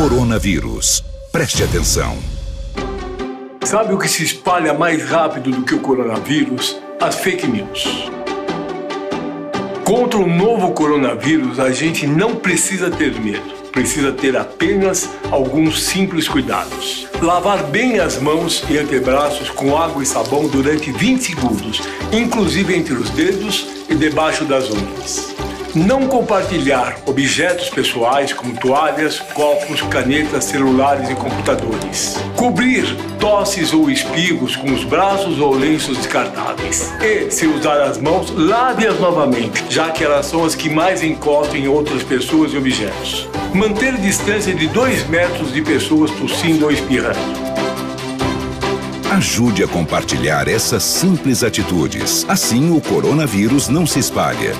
Coronavírus. Preste atenção. Sabe o que se espalha mais rápido do que o coronavírus? As fake news. Contra o novo coronavírus, a gente não precisa ter medo precisa ter apenas alguns simples cuidados. Lavar bem as mãos e antebraços com água e sabão durante 20 segundos, inclusive entre os dedos e debaixo das unhas. Não compartilhar objetos pessoais como toalhas, copos, canetas, celulares e computadores. Cobrir tosses ou espigos com os braços ou lenços descartáveis. E, se usar as mãos, lave-as novamente, já que elas são as que mais encostam em outras pessoas e objetos. Manter distância de 2 metros de pessoas tossindo ou espirrando. Ajude a compartilhar essas simples atitudes. Assim o coronavírus não se espalha.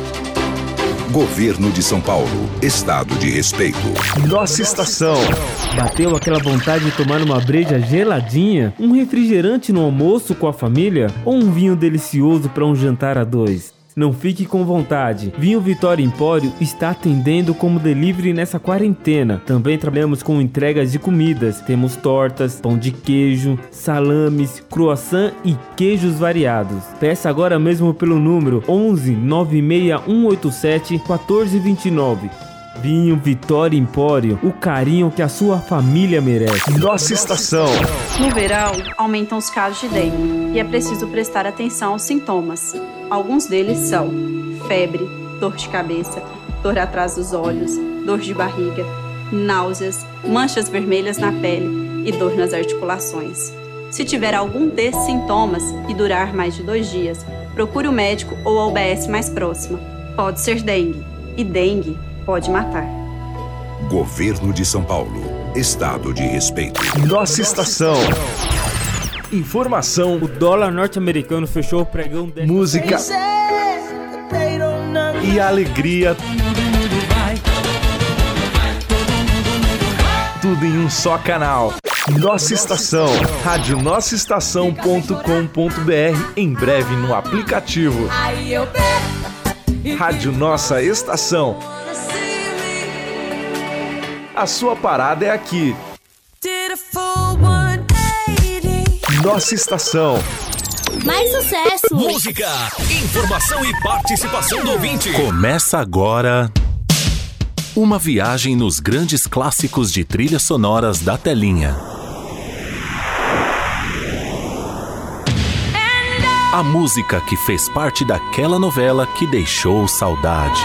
Governo de São Paulo. Estado de respeito. Nossa estação. Bateu aquela vontade de tomar uma breja geladinha, um refrigerante no almoço com a família ou um vinho delicioso para um jantar a dois? Não fique com vontade. Vinho Vitória Empório está atendendo como delivery nessa quarentena. Também trabalhamos com entregas de comidas. Temos tortas, pão de queijo, salames, croissant e queijos variados. Peça agora mesmo pelo número 11 96187 1429. Vinho Vitória Empório, o carinho que a sua família merece. Nossa estação. No verão, aumentam os casos de dengue e é preciso prestar atenção aos sintomas. Alguns deles são febre, dor de cabeça, dor atrás dos olhos, dor de barriga, náuseas, manchas vermelhas na pele e dor nas articulações. Se tiver algum desses sintomas e durar mais de dois dias, procure o médico ou a UBS mais próxima. Pode ser dengue, e dengue pode matar. Governo de São Paulo. Estado de respeito. Nossa estação. Informação. O dólar norte-americano fechou o pregão de música e alegria. Tudo em um só canal. Nossa Estação, radionossaestação.com.br, em breve no aplicativo. Rádio Nossa Estação a sua parada é aqui. Nossa estação. Mais sucesso! Música, informação e participação do ouvinte. Começa agora. Uma viagem nos grandes clássicos de trilhas sonoras da telinha. A música que fez parte daquela novela que deixou saudade.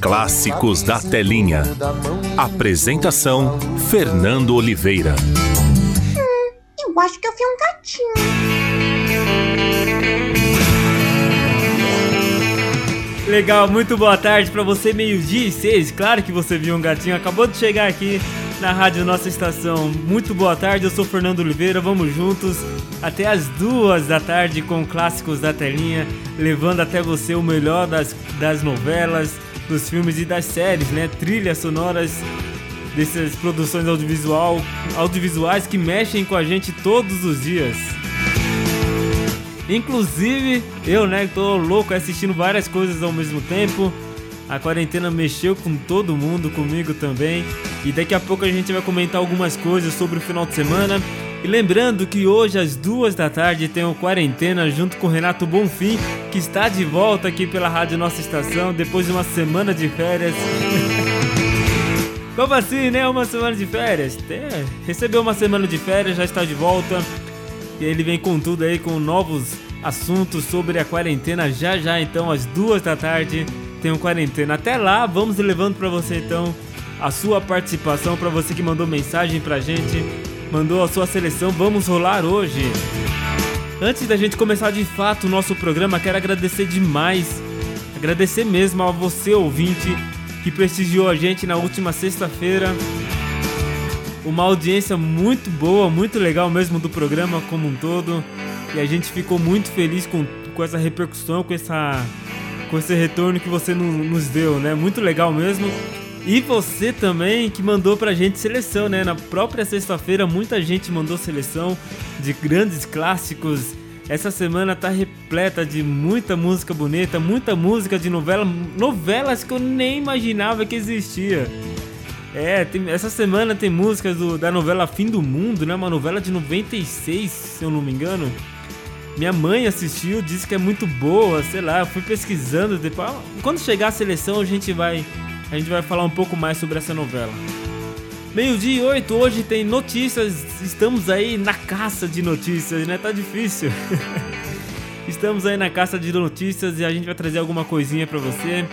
Clássicos da Telinha. Apresentação: Fernando Oliveira. Hum, eu acho que eu vi um gatinho. Legal, muito boa tarde para você, meio-dia e seis. Claro que você viu um gatinho, acabou de chegar aqui na rádio Nossa Estação. Muito boa tarde, eu sou Fernando Oliveira, vamos juntos até as duas da tarde com clássicos da telinha, levando até você o melhor das, das novelas, dos filmes e das séries, né? Trilhas sonoras dessas produções audiovisual, audiovisuais que mexem com a gente todos os dias. Inclusive, eu, né, tô louco assistindo várias coisas ao mesmo tempo. A quarentena mexeu com todo mundo, comigo também. E daqui a pouco a gente vai comentar algumas coisas sobre o final de semana. E lembrando que hoje às duas da tarde tem o Quarentena junto com Renato Bonfim, que está de volta aqui pela Rádio Nossa Estação depois de uma semana de férias. Como assim, né? Uma semana de férias? É, recebeu uma semana de férias, já está de volta. E ele vem com tudo aí, com novos assuntos sobre a quarentena. Já já, então, às duas da tarde, tem o Quarentena. Até lá, vamos levando para você, então, a sua participação, para você que mandou mensagem pra gente mandou a sua seleção. Vamos rolar hoje. Antes da gente começar de fato o nosso programa, quero agradecer demais, agradecer mesmo a você ouvinte que prestigiou a gente na última sexta-feira. Uma audiência muito boa, muito legal mesmo do programa como um todo. E a gente ficou muito feliz com, com essa repercussão, com, essa, com esse retorno que você no, nos deu, né? Muito legal mesmo. E você também que mandou pra gente seleção, né? Na própria sexta-feira, muita gente mandou seleção de grandes clássicos. Essa semana tá repleta de muita música bonita, muita música de novela, novelas que eu nem imaginava que existia. É, tem, essa semana tem músicas do, da novela Fim do Mundo, né? Uma novela de 96, se eu não me engano. Minha mãe assistiu, disse que é muito boa, sei lá, fui pesquisando depois. Quando chegar a seleção, a gente vai a gente vai falar um pouco mais sobre essa novela. Meio-dia e oito, hoje tem notícias. Estamos aí na caça de notícias, né? Tá difícil. Estamos aí na caça de notícias e a gente vai trazer alguma coisinha para você.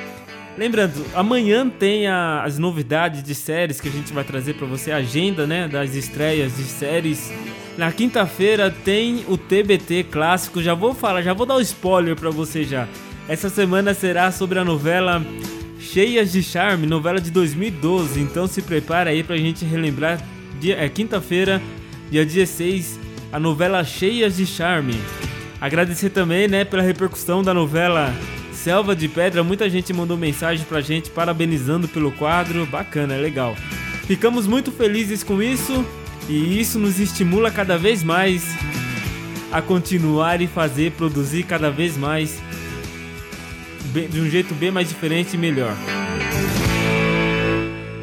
Lembrando, amanhã tem a, as novidades de séries que a gente vai trazer para você, a agenda, né, das estreias de séries. Na quinta-feira tem o TBT clássico. Já vou falar, já vou dar o um spoiler para você já. Essa semana será sobre a novela Cheias de Charme, novela de 2012. Então se prepara aí pra gente relembrar. Dia, é quinta-feira, dia 16, a novela Cheias de Charme. Agradecer também, né, pela repercussão da novela Selva de Pedra. Muita gente mandou mensagem pra gente parabenizando pelo quadro. Bacana, é legal. Ficamos muito felizes com isso e isso nos estimula cada vez mais a continuar e fazer, produzir cada vez mais de um jeito bem mais diferente e melhor.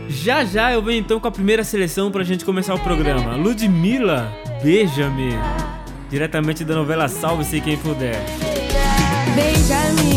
Já já eu venho então com a primeira seleção pra gente começar o programa. Ludmilla, beija-me. Diretamente da novela Salve-se Quem Puder. Beija-me,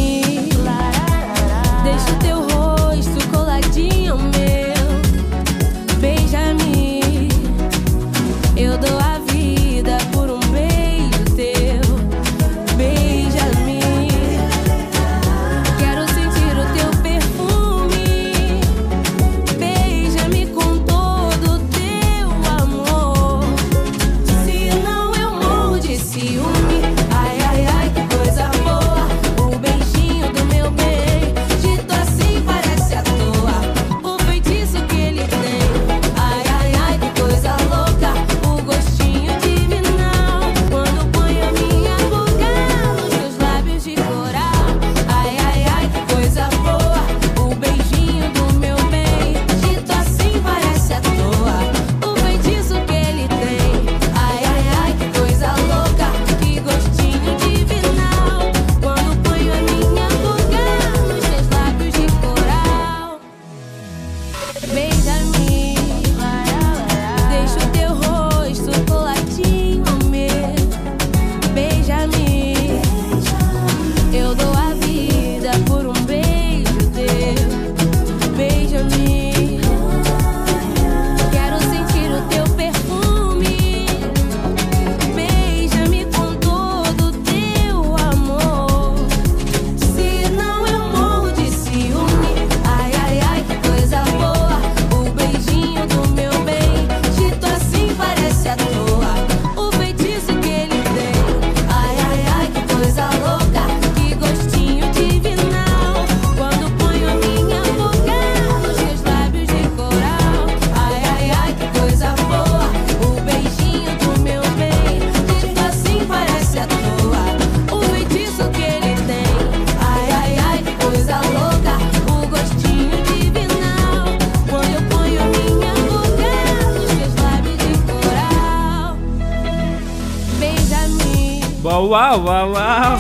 Uau, uau, uau.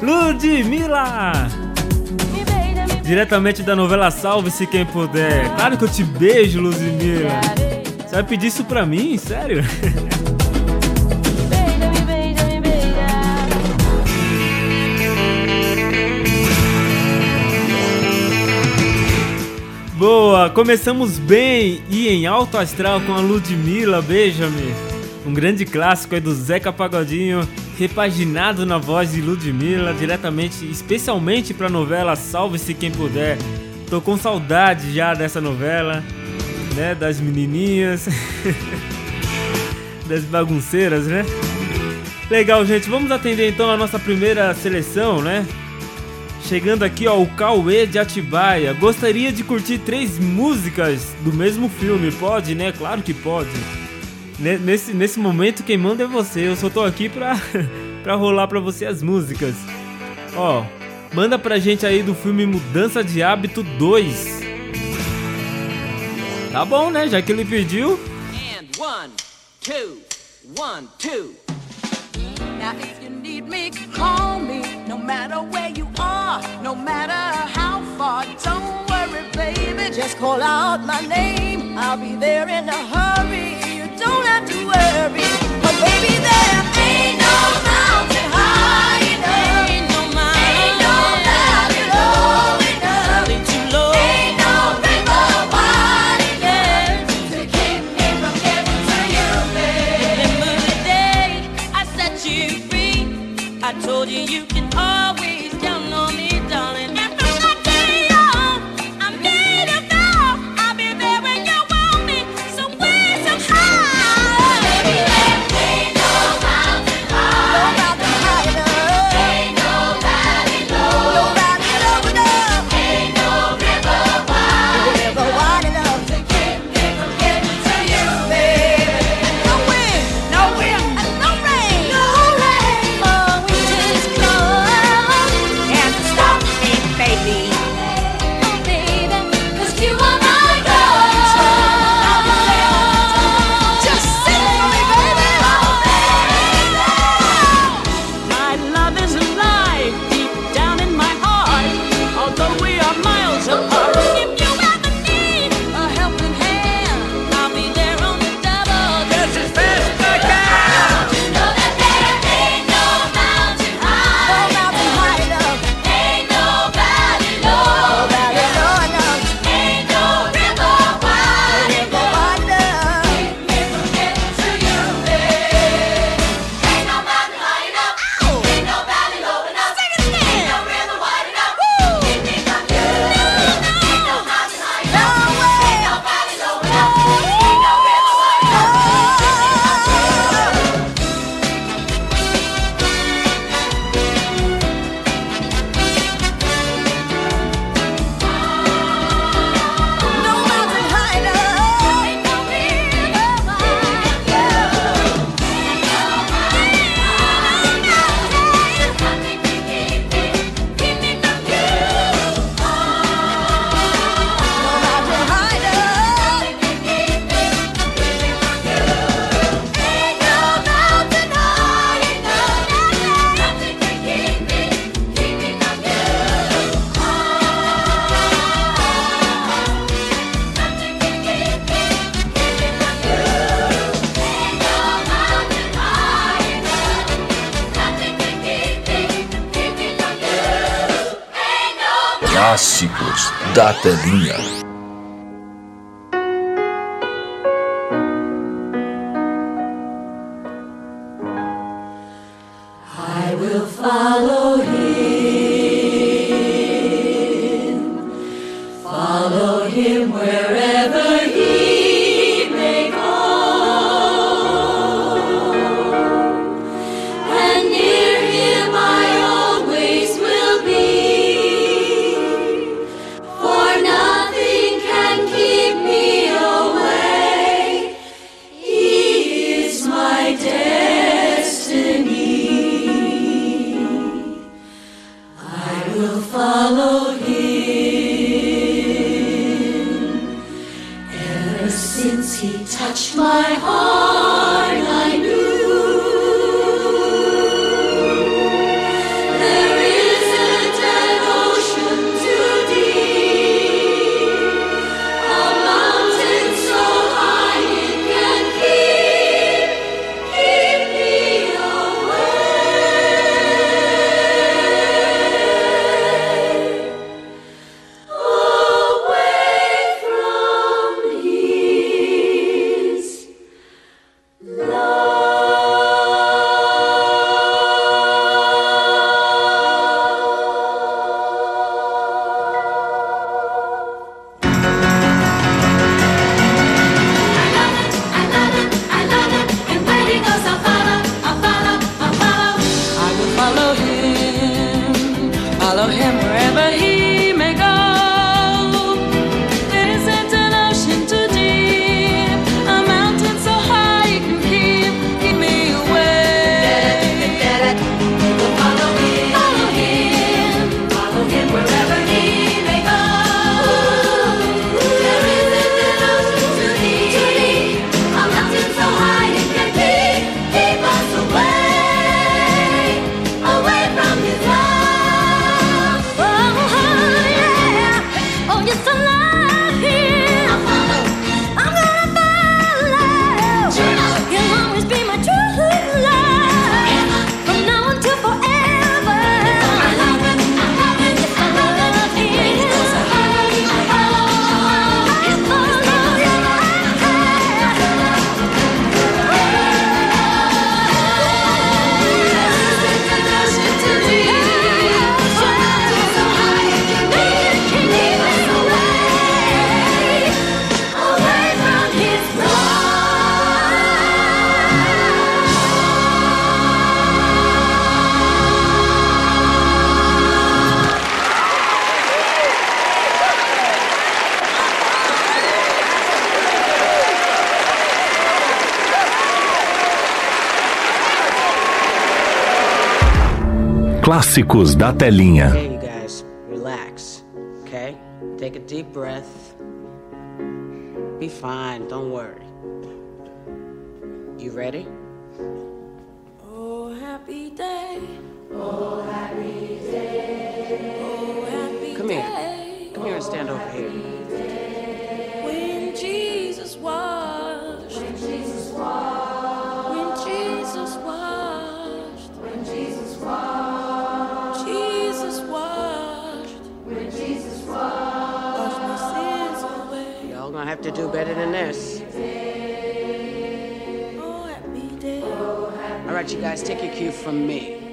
Ludmilla! Diretamente da novela Salve-se Quem Puder. Claro que eu te beijo, Ludmilla. Você vai pedir isso pra mim? Sério? Boa, começamos bem e em alto astral com a Ludmilla, beija-me um grande clássico aí do Zeca Pagodinho, repaginado na voz de Ludmilla, diretamente, especialmente para a novela Salve-se Quem Puder. Tô com saudade já dessa novela, né? Das menininhas, das bagunceiras, né? Legal, gente, vamos atender então a nossa primeira seleção, né? Chegando aqui, ó, o Cauê de Atibaia. Gostaria de curtir três músicas do mesmo filme, pode, né? Claro que pode nesse, nesse momento quem manda é você. Eu só tô aqui pra, pra rolar pra você as músicas. Ó, manda pra gente aí do filme Mudança de Hábito 2. Tá bom, né? Já que ele pediu. And one, two, one, two. Now if you need me, call me. No matter where you are, no matter how far. Don't worry, baby. Just call out my name. I'll be there in a hurry. worry, but baby, there ain't no money. Da Telinha. right, you guys, take your cue from me.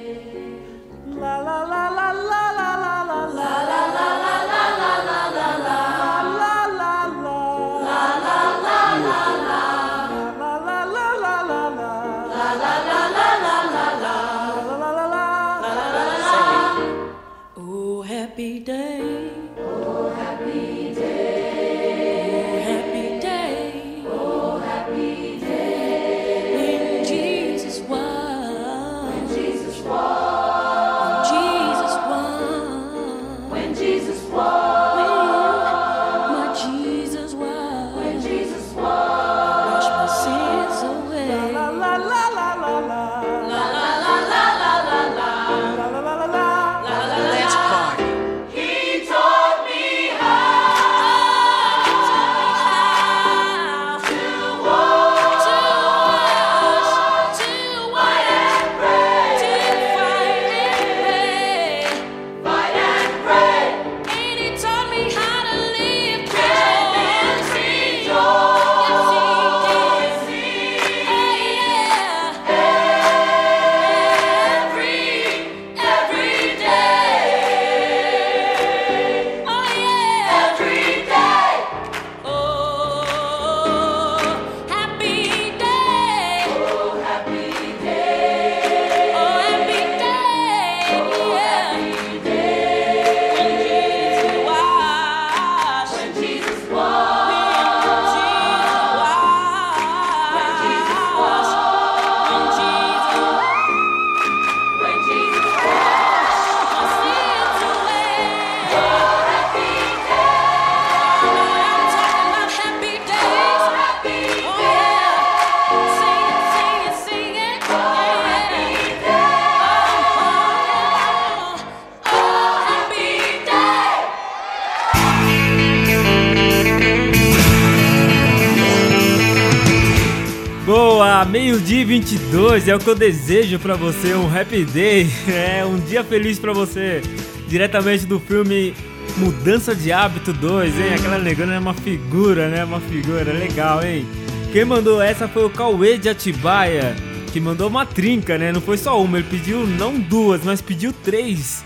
Pois é, o que eu desejo para você um happy day, é um dia feliz para você, diretamente do filme Mudança de Hábito 2, hein? Aquela negona é uma figura, né? Uma figura legal, hein? Quem mandou essa foi o Cauê de Atibaia, que mandou uma trinca, né? Não foi só uma, ele pediu não duas, mas pediu três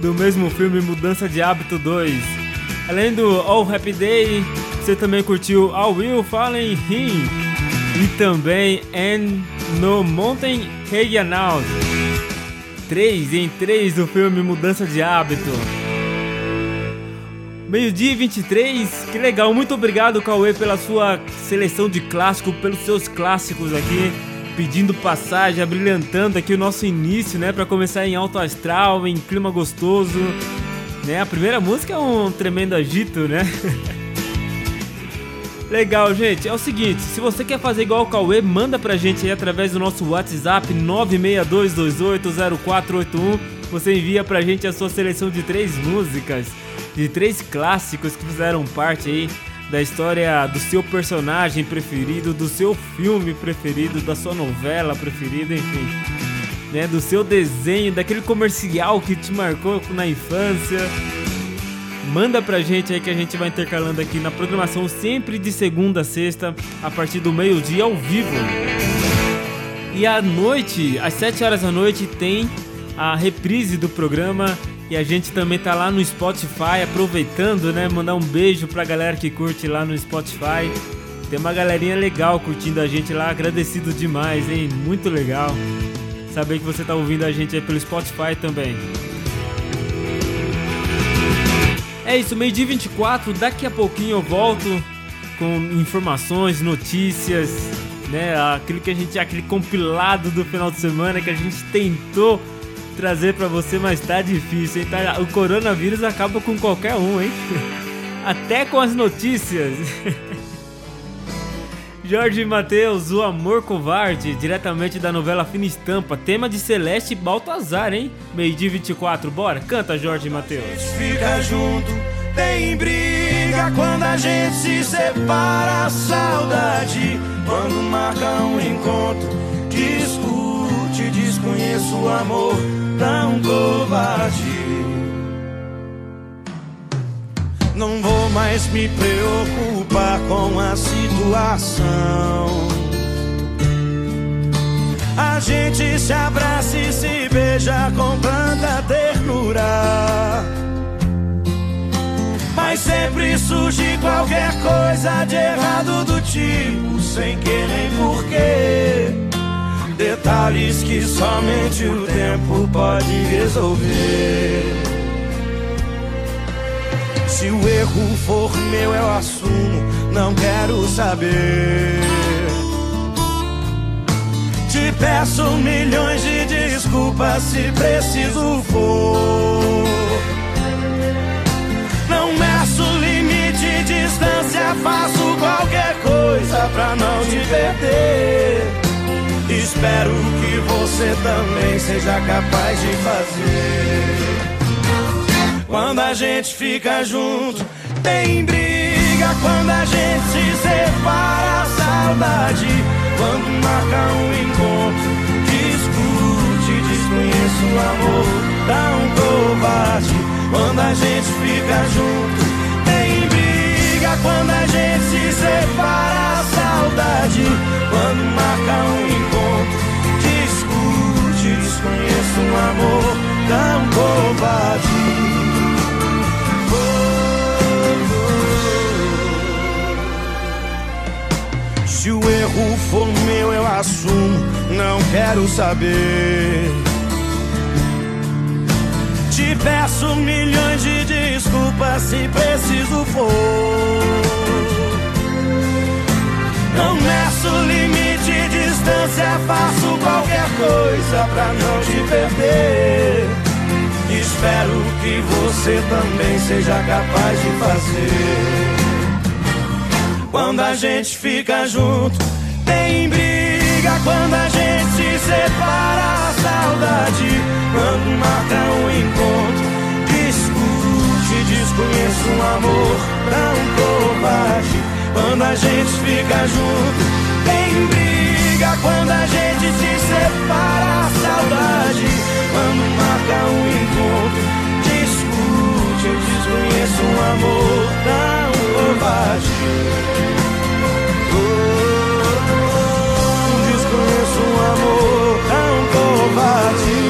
do mesmo filme Mudança de Hábito 2. Além do All Happy Day, você também curtiu I Will Fallen Him e também And no Mountain Regional, 3 em 3 do filme Mudança de Hábito. Meio-dia 23, que legal, muito obrigado Cauê pela sua seleção de clássico, pelos seus clássicos aqui, pedindo passagem, abrilhantando aqui o nosso início, né, para começar em alto astral, em clima gostoso. Né? A primeira música é um tremendo agito, né? Legal, gente. É o seguinte, se você quer fazer igual o Cauê, manda pra gente aí através do nosso WhatsApp 962280481. Você envia pra gente a sua seleção de três músicas, de três clássicos que fizeram parte aí da história do seu personagem preferido, do seu filme preferido, da sua novela preferida, enfim. Né, do seu desenho, daquele comercial que te marcou na infância. Manda pra gente aí que a gente vai intercalando aqui na programação sempre de segunda a sexta, a partir do meio-dia ao vivo. E à noite, às 7 horas da noite, tem a reprise do programa. E a gente também tá lá no Spotify, aproveitando, né? Mandar um beijo pra galera que curte lá no Spotify. Tem uma galerinha legal curtindo a gente lá, agradecido demais, hein? Muito legal. Saber que você tá ouvindo a gente aí pelo Spotify também. É isso, meio-dia 24, daqui a pouquinho eu volto com informações, notícias, né? Aquilo que a gente, aquele compilado do final de semana que a gente tentou trazer para você, mas tá difícil, hein? Tá, o coronavírus acaba com qualquer um, hein? Até com as notícias. Jorge Matheus, o amor covarde, diretamente da novela Fina Estampa, tema de Celeste Baltazar, hein? Meio dia 24, bora, canta Jorge Matheus. Fica junto, tem briga quando a gente se separa, saudade quando marca um encontro, discute, desconheço o amor tão covarde. Não vou mais me preocupar com a situação. A gente se abraça e se beija com tanta ternura. Mas sempre surge qualquer coisa de errado do tipo, sem querer porquê. Detalhes que somente o tempo pode resolver. Se o erro for meu, eu assumo, não quero saber. Te peço milhões de desculpas se preciso for. Não meço limite, distância, faço qualquer coisa pra não te perder. Espero que você também seja capaz de fazer. Quando a gente fica junto, tem briga. Quando a gente se separa, saudade. Quando marca um encontro, discute, desconheço o amor, dá um covarde. Quando a gente fica junto, tem briga. Quando a gente se separa, saudade. Quando marca um encontro, discute, desconheço o amor, dá um covarde. Se o erro for meu, eu assumo, não quero saber. Te peço milhões de desculpas se preciso for. Não meço limite, distância, faço qualquer coisa pra não te perder. Espero que você também seja capaz de fazer. Quando a gente fica junto, tem briga. Quando a gente se separa, a saudade. Quando marca um encontro, discute, desconheço um amor tão covarde. Quando a gente fica junto, tem briga. Quando a gente se separa, a saudade. Quando marca um encontro, desconheço um amor tão covarde. Desconheço um amor tão covarde.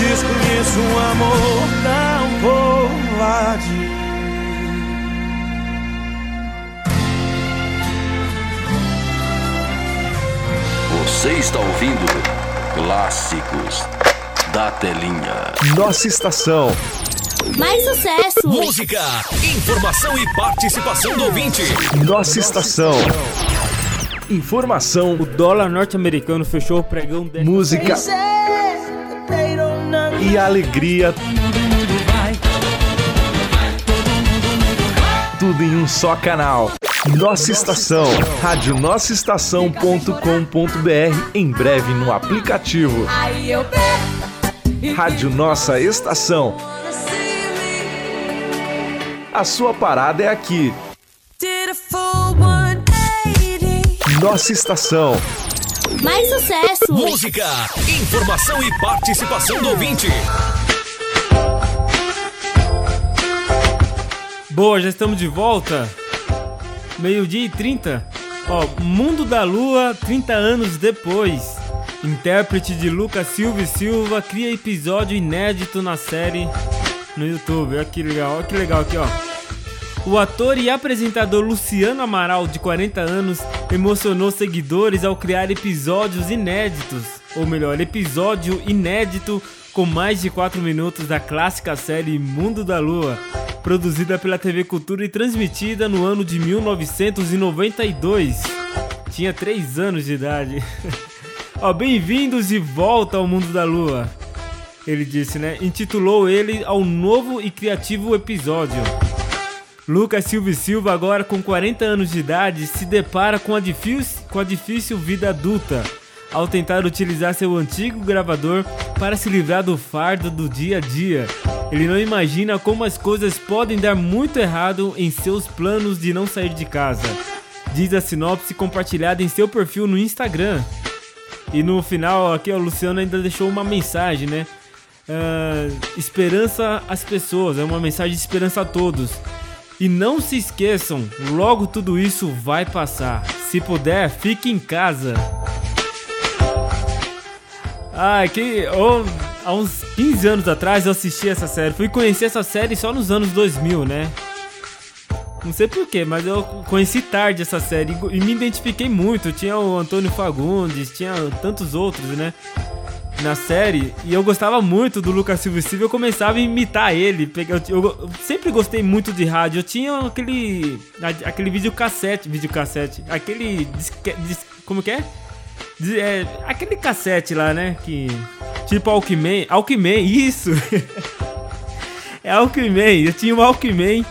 Desconheço um amor tão covarde. Você está ouvindo Clássicos da Telinha. Nossa estação. Mais sucesso! Música, informação e participação do ouvinte. Nossa estação. Informação, O dólar norte-americano fechou o pregão de música e alegria. Tudo em um só canal. Nossa estação. Rádio Estação.com.br. Em breve no aplicativo. Aí eu pego Rádio Nossa Estação. A sua parada é aqui. Nossa Estação. Mais sucesso! Música, informação e participação do ouvinte. Boa, já estamos de volta. Meio-dia e 30. Ó, Mundo da Lua, 30 anos depois. Intérprete de Lucas Silva e Silva cria episódio inédito na série no YouTube. Olha que legal, olha que legal aqui, ó. O ator e apresentador Luciano Amaral, de 40 anos, emocionou seguidores ao criar episódios inéditos. Ou melhor, episódio inédito com mais de 4 minutos da clássica série Mundo da Lua, produzida pela TV Cultura e transmitida no ano de 1992. Tinha 3 anos de idade. Ó, bem-vindos de volta ao Mundo da Lua. Ele disse, né? Intitulou ele ao novo e criativo episódio. Lucas Silva Silva, agora com 40 anos de idade, se depara com a, difícil, com a difícil vida adulta ao tentar utilizar seu antigo gravador para se livrar do fardo do dia a dia. Ele não imagina como as coisas podem dar muito errado em seus planos de não sair de casa. Diz a sinopse compartilhada em seu perfil no Instagram. E no final, aqui o Luciano ainda deixou uma mensagem, né? Uh, esperança às pessoas, é uma mensagem de esperança a todos. E não se esqueçam, logo tudo isso vai passar. Se puder, fique em casa. Ah, que oh, há uns 15 anos atrás eu assisti essa série. Fui conhecer essa série só nos anos 2000, né? Não sei porquê, mas eu conheci tarde essa série e me identifiquei muito. Tinha o Antônio Fagundes, tinha tantos outros, né? Na série, e eu gostava muito do Lucas Silva Silva, eu começava a imitar ele. Eu, eu, eu, sempre gostei muito de rádio. Eu tinha aquele. aquele videocassete. Videocassete. Aquele. Disque, dis, como que é? é? Aquele cassete lá, né? Que. Tipo Alckmin. Alckmin, isso! é Alckmin. Eu tinha um Alckmin.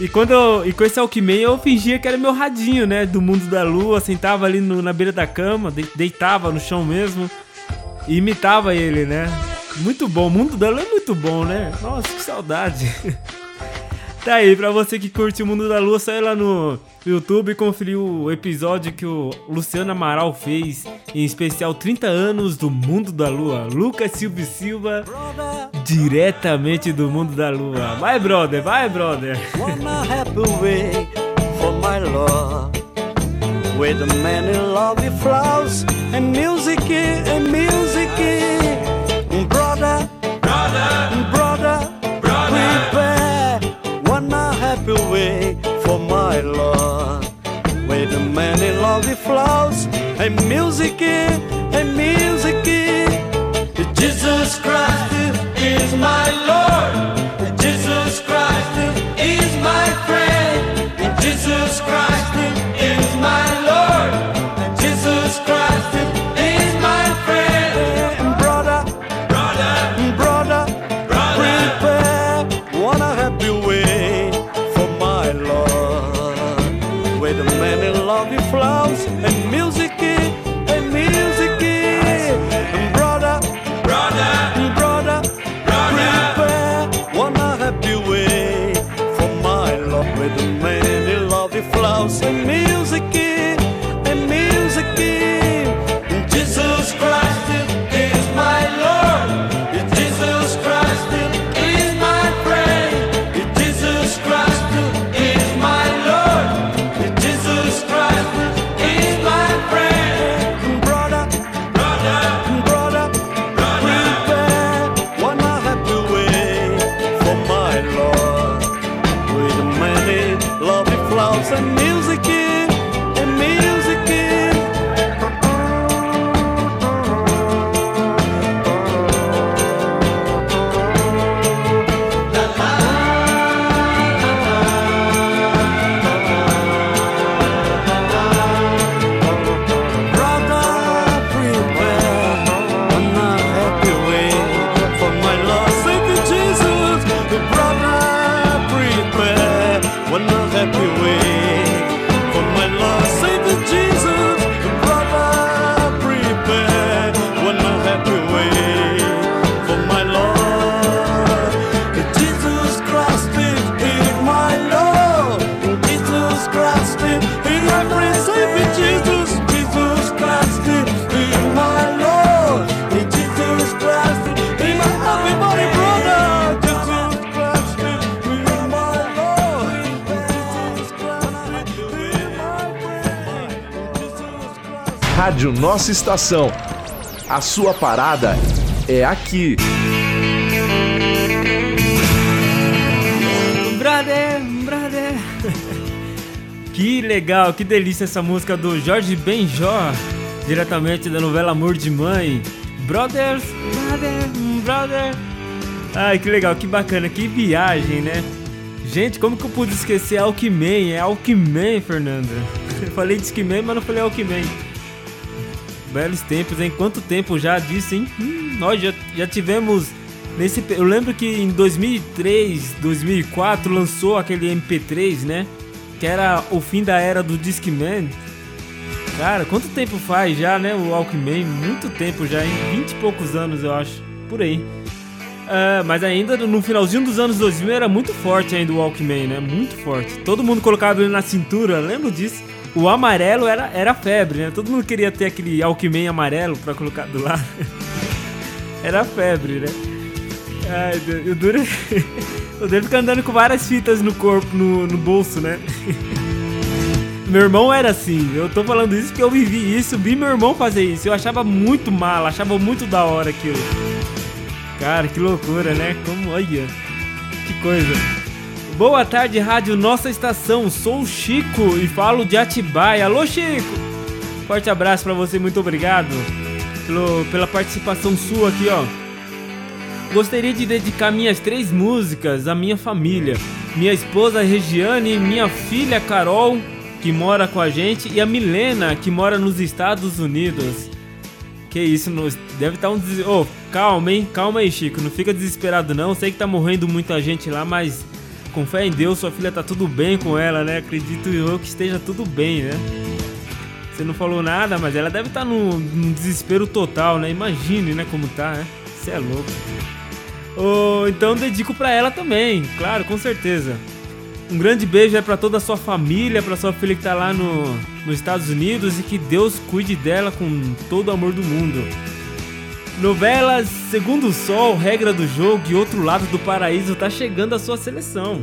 E quando eu, e com esse Alckmin eu fingia que era meu radinho, né? Do mundo da lua, sentava ali no, na beira da cama, deitava no chão mesmo e imitava ele, né? Muito bom, o mundo da lua é muito bom, né? Nossa, que saudade. tá aí, pra você que curte o mundo da lua, sai lá no YouTube e conferir o episódio que o Luciano Amaral fez, em especial 30 anos do mundo da lua. Lucas Silva Silva, diretamente do mundo da lua. Vai, brother, vai, brother. With many lovely flowers and music and music brother, brother, Way for my love With many lovely flowers and music and music Jesus Christ is my Lord. Jesus Christ is my friend. Jesus Christ Rádio Nossa Estação. A sua parada é aqui. Brother, brother. Que legal, que delícia essa música do Jorge Benjó, diretamente da novela Amor de Mãe. Brothers, brother, brother. Ai, que legal, que bacana, que viagem, né? Gente, como que eu pude esquecer Alckmin? É Alckmin, Fernanda. Eu falei Discman, mas não falei Alckmin. Belos tempos, hein? Quanto tempo já disso, hein? Hum, nós já, já tivemos nesse... Eu lembro que em 2003, 2004 lançou aquele MP3, né? Que era o fim da era do Discman. Cara, quanto tempo faz já, né? O Alckmin? Muito tempo já, hein? 20 e poucos anos, eu acho. Por aí. Uh, mas ainda no finalzinho dos anos 2000 era muito forte ainda o Walkman, né? Muito forte. Todo mundo colocava ele na cintura, lembro disso. O amarelo era, era febre, né? Todo mundo queria ter aquele Walkman amarelo pra colocar do lado. era febre, né? Ai, o duro O dele fica andando com várias fitas no corpo, no, no bolso, né? meu irmão era assim. Eu tô falando isso porque eu vivi isso, vi meu irmão fazer isso. Eu achava muito mal, achava muito da hora aquilo. Cara, que loucura, né? Como, olha, que coisa. Boa tarde, Rádio Nossa Estação. Sou o Chico e falo de Atibaia. Alô, Chico! Forte abraço para você, muito obrigado pelo, pela participação sua aqui, ó. Gostaria de dedicar minhas três músicas à minha família. Minha esposa Regiane, minha filha Carol, que mora com a gente, e a Milena, que mora nos Estados Unidos. Que isso, deve estar tá um des... oh, calma, hein? Calma aí, Chico. Não fica desesperado não. Sei que tá morrendo muita gente lá, mas com fé em Deus, sua filha tá tudo bem com ela, né? Acredito eu que esteja tudo bem, né? Você não falou nada, mas ela deve estar tá num, num, desespero total, né? Imagine, né, como tá, né? Você é louco. Oh, então dedico para ela também, claro, com certeza. Um grande beijo é para toda a sua família, para sua filha que tá lá no, nos Estados Unidos e que Deus cuide dela com todo o amor do mundo. Novelas Segundo o Sol, Regra do Jogo e Outro Lado do Paraíso tá chegando a sua seleção.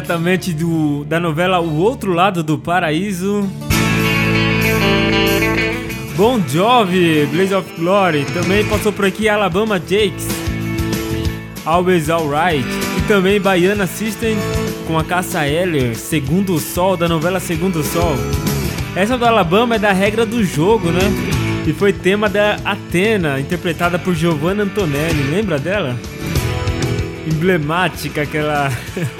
Diretamente do, da novela O Outro Lado do Paraíso. Bon Jovi, Blaze of Glory. Também passou por aqui Alabama Jakes, Always Alright. E também Baiana System com a Caça Heller, Segundo Sol, da novela Segundo Sol. Essa do Alabama é da regra do jogo, né? E foi tema da Atena, interpretada por Giovanna Antonelli. Lembra dela? Emblemática aquela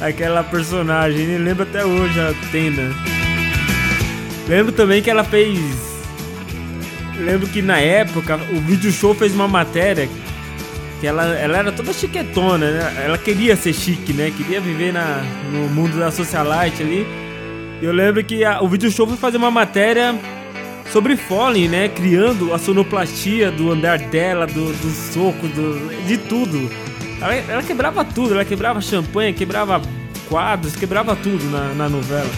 aquela personagem, me lembro até hoje a Atena. Lembro também que ela fez lembro que na época o vídeo show fez uma matéria que ela, ela era toda chiquetona, né? Ela queria ser chique, né? Queria viver na, no mundo da socialite ali. Eu lembro que a, o vídeo show foi fazer uma matéria sobre Fallen, né? Criando a sonoplastia do andar dela, do, do soco, do, de tudo. Ela, ela, quebrava tudo, ela quebrava champanhe, quebrava quadros, quebrava tudo na, na novela.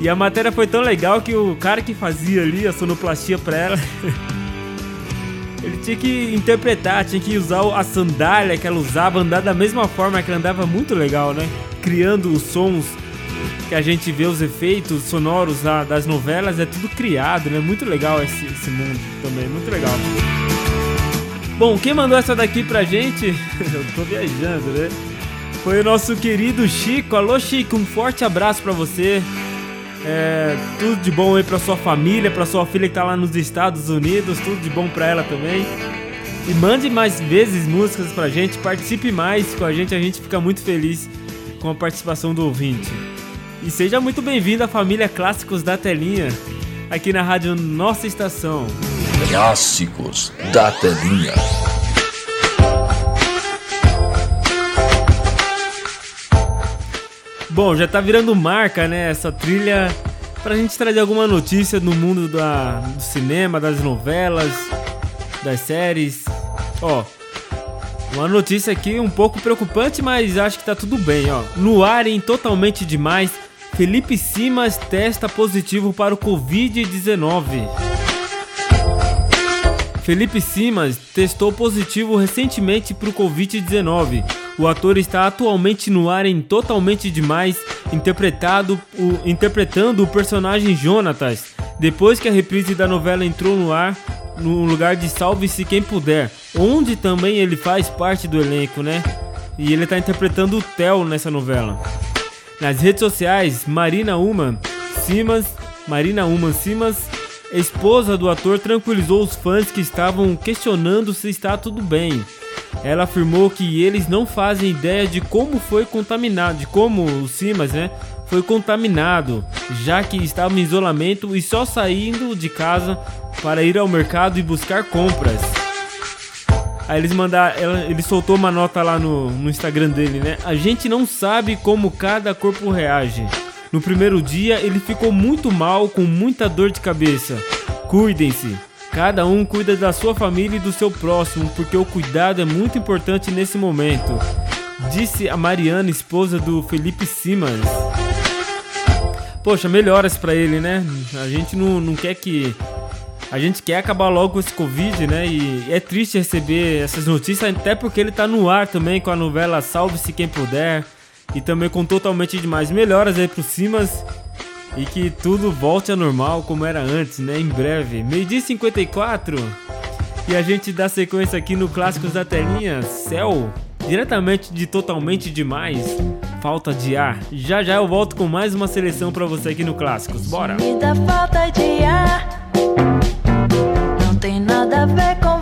E a matéria foi tão legal que o cara que fazia ali a sonoplastia pra ela. ele tinha que interpretar, tinha que usar a sandália que ela usava, andar da mesma forma que ela andava, muito legal, né? Criando os sons que a gente vê, os efeitos sonoros das novelas, é tudo criado, né? Muito legal esse, esse mundo também, muito legal. Bom, quem mandou essa daqui pra gente? Eu tô viajando, né? Foi o nosso querido Chico. Alô, Chico, um forte abraço para você. É, tudo de bom aí pra sua família, pra sua filha que tá lá nos Estados Unidos, tudo de bom pra ela também. E mande mais vezes músicas pra gente, participe mais com a gente, a gente fica muito feliz com a participação do ouvinte. E seja muito bem-vindo à família Clássicos da Telinha, aqui na rádio Nossa Estação. Clássicos da Telinha. Bom, já tá virando marca, né? Essa trilha pra gente trazer alguma notícia no mundo da, do cinema, das novelas, das séries. Ó, uma notícia aqui um pouco preocupante, mas acho que tá tudo bem, ó. No ar em totalmente demais, Felipe Simas testa positivo para o Covid-19. Felipe Simas testou positivo recentemente para o Covid-19 o ator está atualmente no ar em Totalmente Demais, interpretado, o, interpretando o personagem Jonatas, depois que a reprise da novela entrou no ar no lugar de Salve-se Quem Puder, onde também ele faz parte do elenco, né? E ele está interpretando o Theo nessa novela. Nas redes sociais, Marina Uman Simas, Marina Uman Simas, esposa do ator, tranquilizou os fãs que estavam questionando se está tudo bem. Ela afirmou que eles não fazem ideia de como foi contaminado, de como o Simas, né, foi contaminado, já que estava em isolamento e só saindo de casa para ir ao mercado e buscar compras. Aí eles mandaram, ele soltou uma nota lá no, no Instagram dele, né? A gente não sabe como cada corpo reage. No primeiro dia ele ficou muito mal, com muita dor de cabeça. Cuidem-se. Cada um cuida da sua família e do seu próximo, porque o cuidado é muito importante nesse momento, disse a Mariana, esposa do Felipe Simas. Poxa, melhoras para ele, né? A gente não, não quer que. A gente quer acabar logo com esse Covid, né? E é triste receber essas notícias, até porque ele tá no ar também com a novela Salve-se Quem Puder. E também com totalmente demais melhoras aí pro Simas e que tudo volte a normal como era antes, né? Em breve. Meio-dia 54. E a gente dá sequência aqui no Clássicos da Telinha, Céu, diretamente de Totalmente Demais, Falta de Ar. Já já eu volto com mais uma seleção para você aqui no Clássicos. Bora! Me dá falta de ar, não tem nada a ver com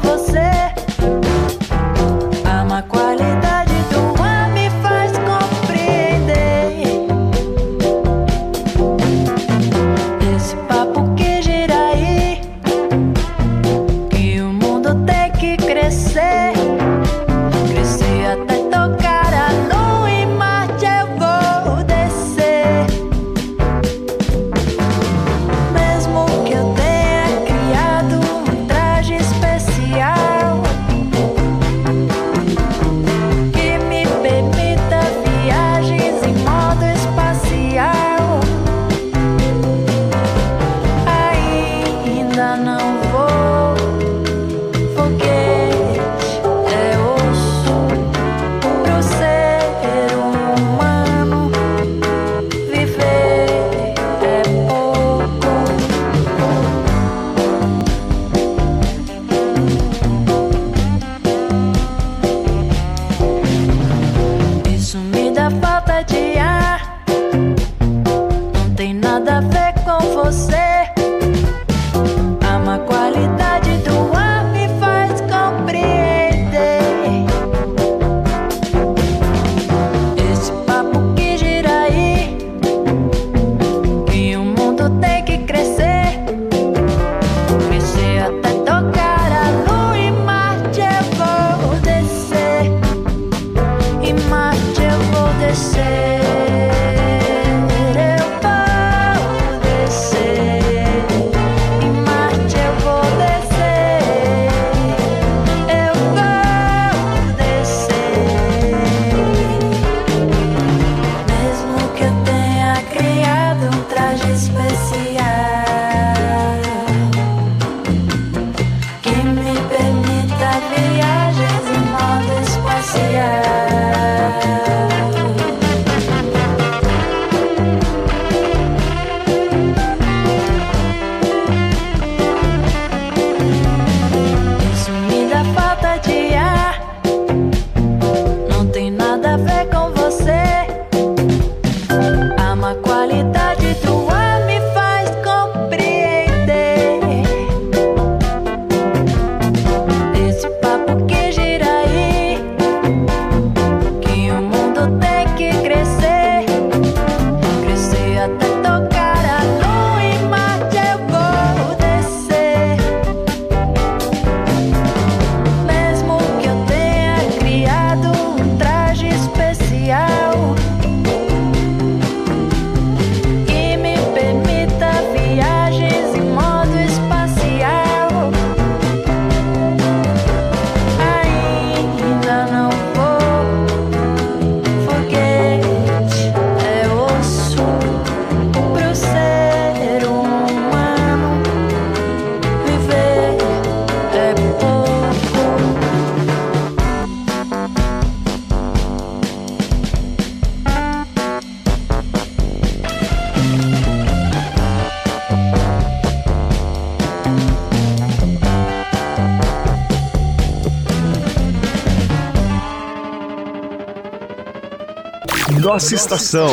Nossa estação.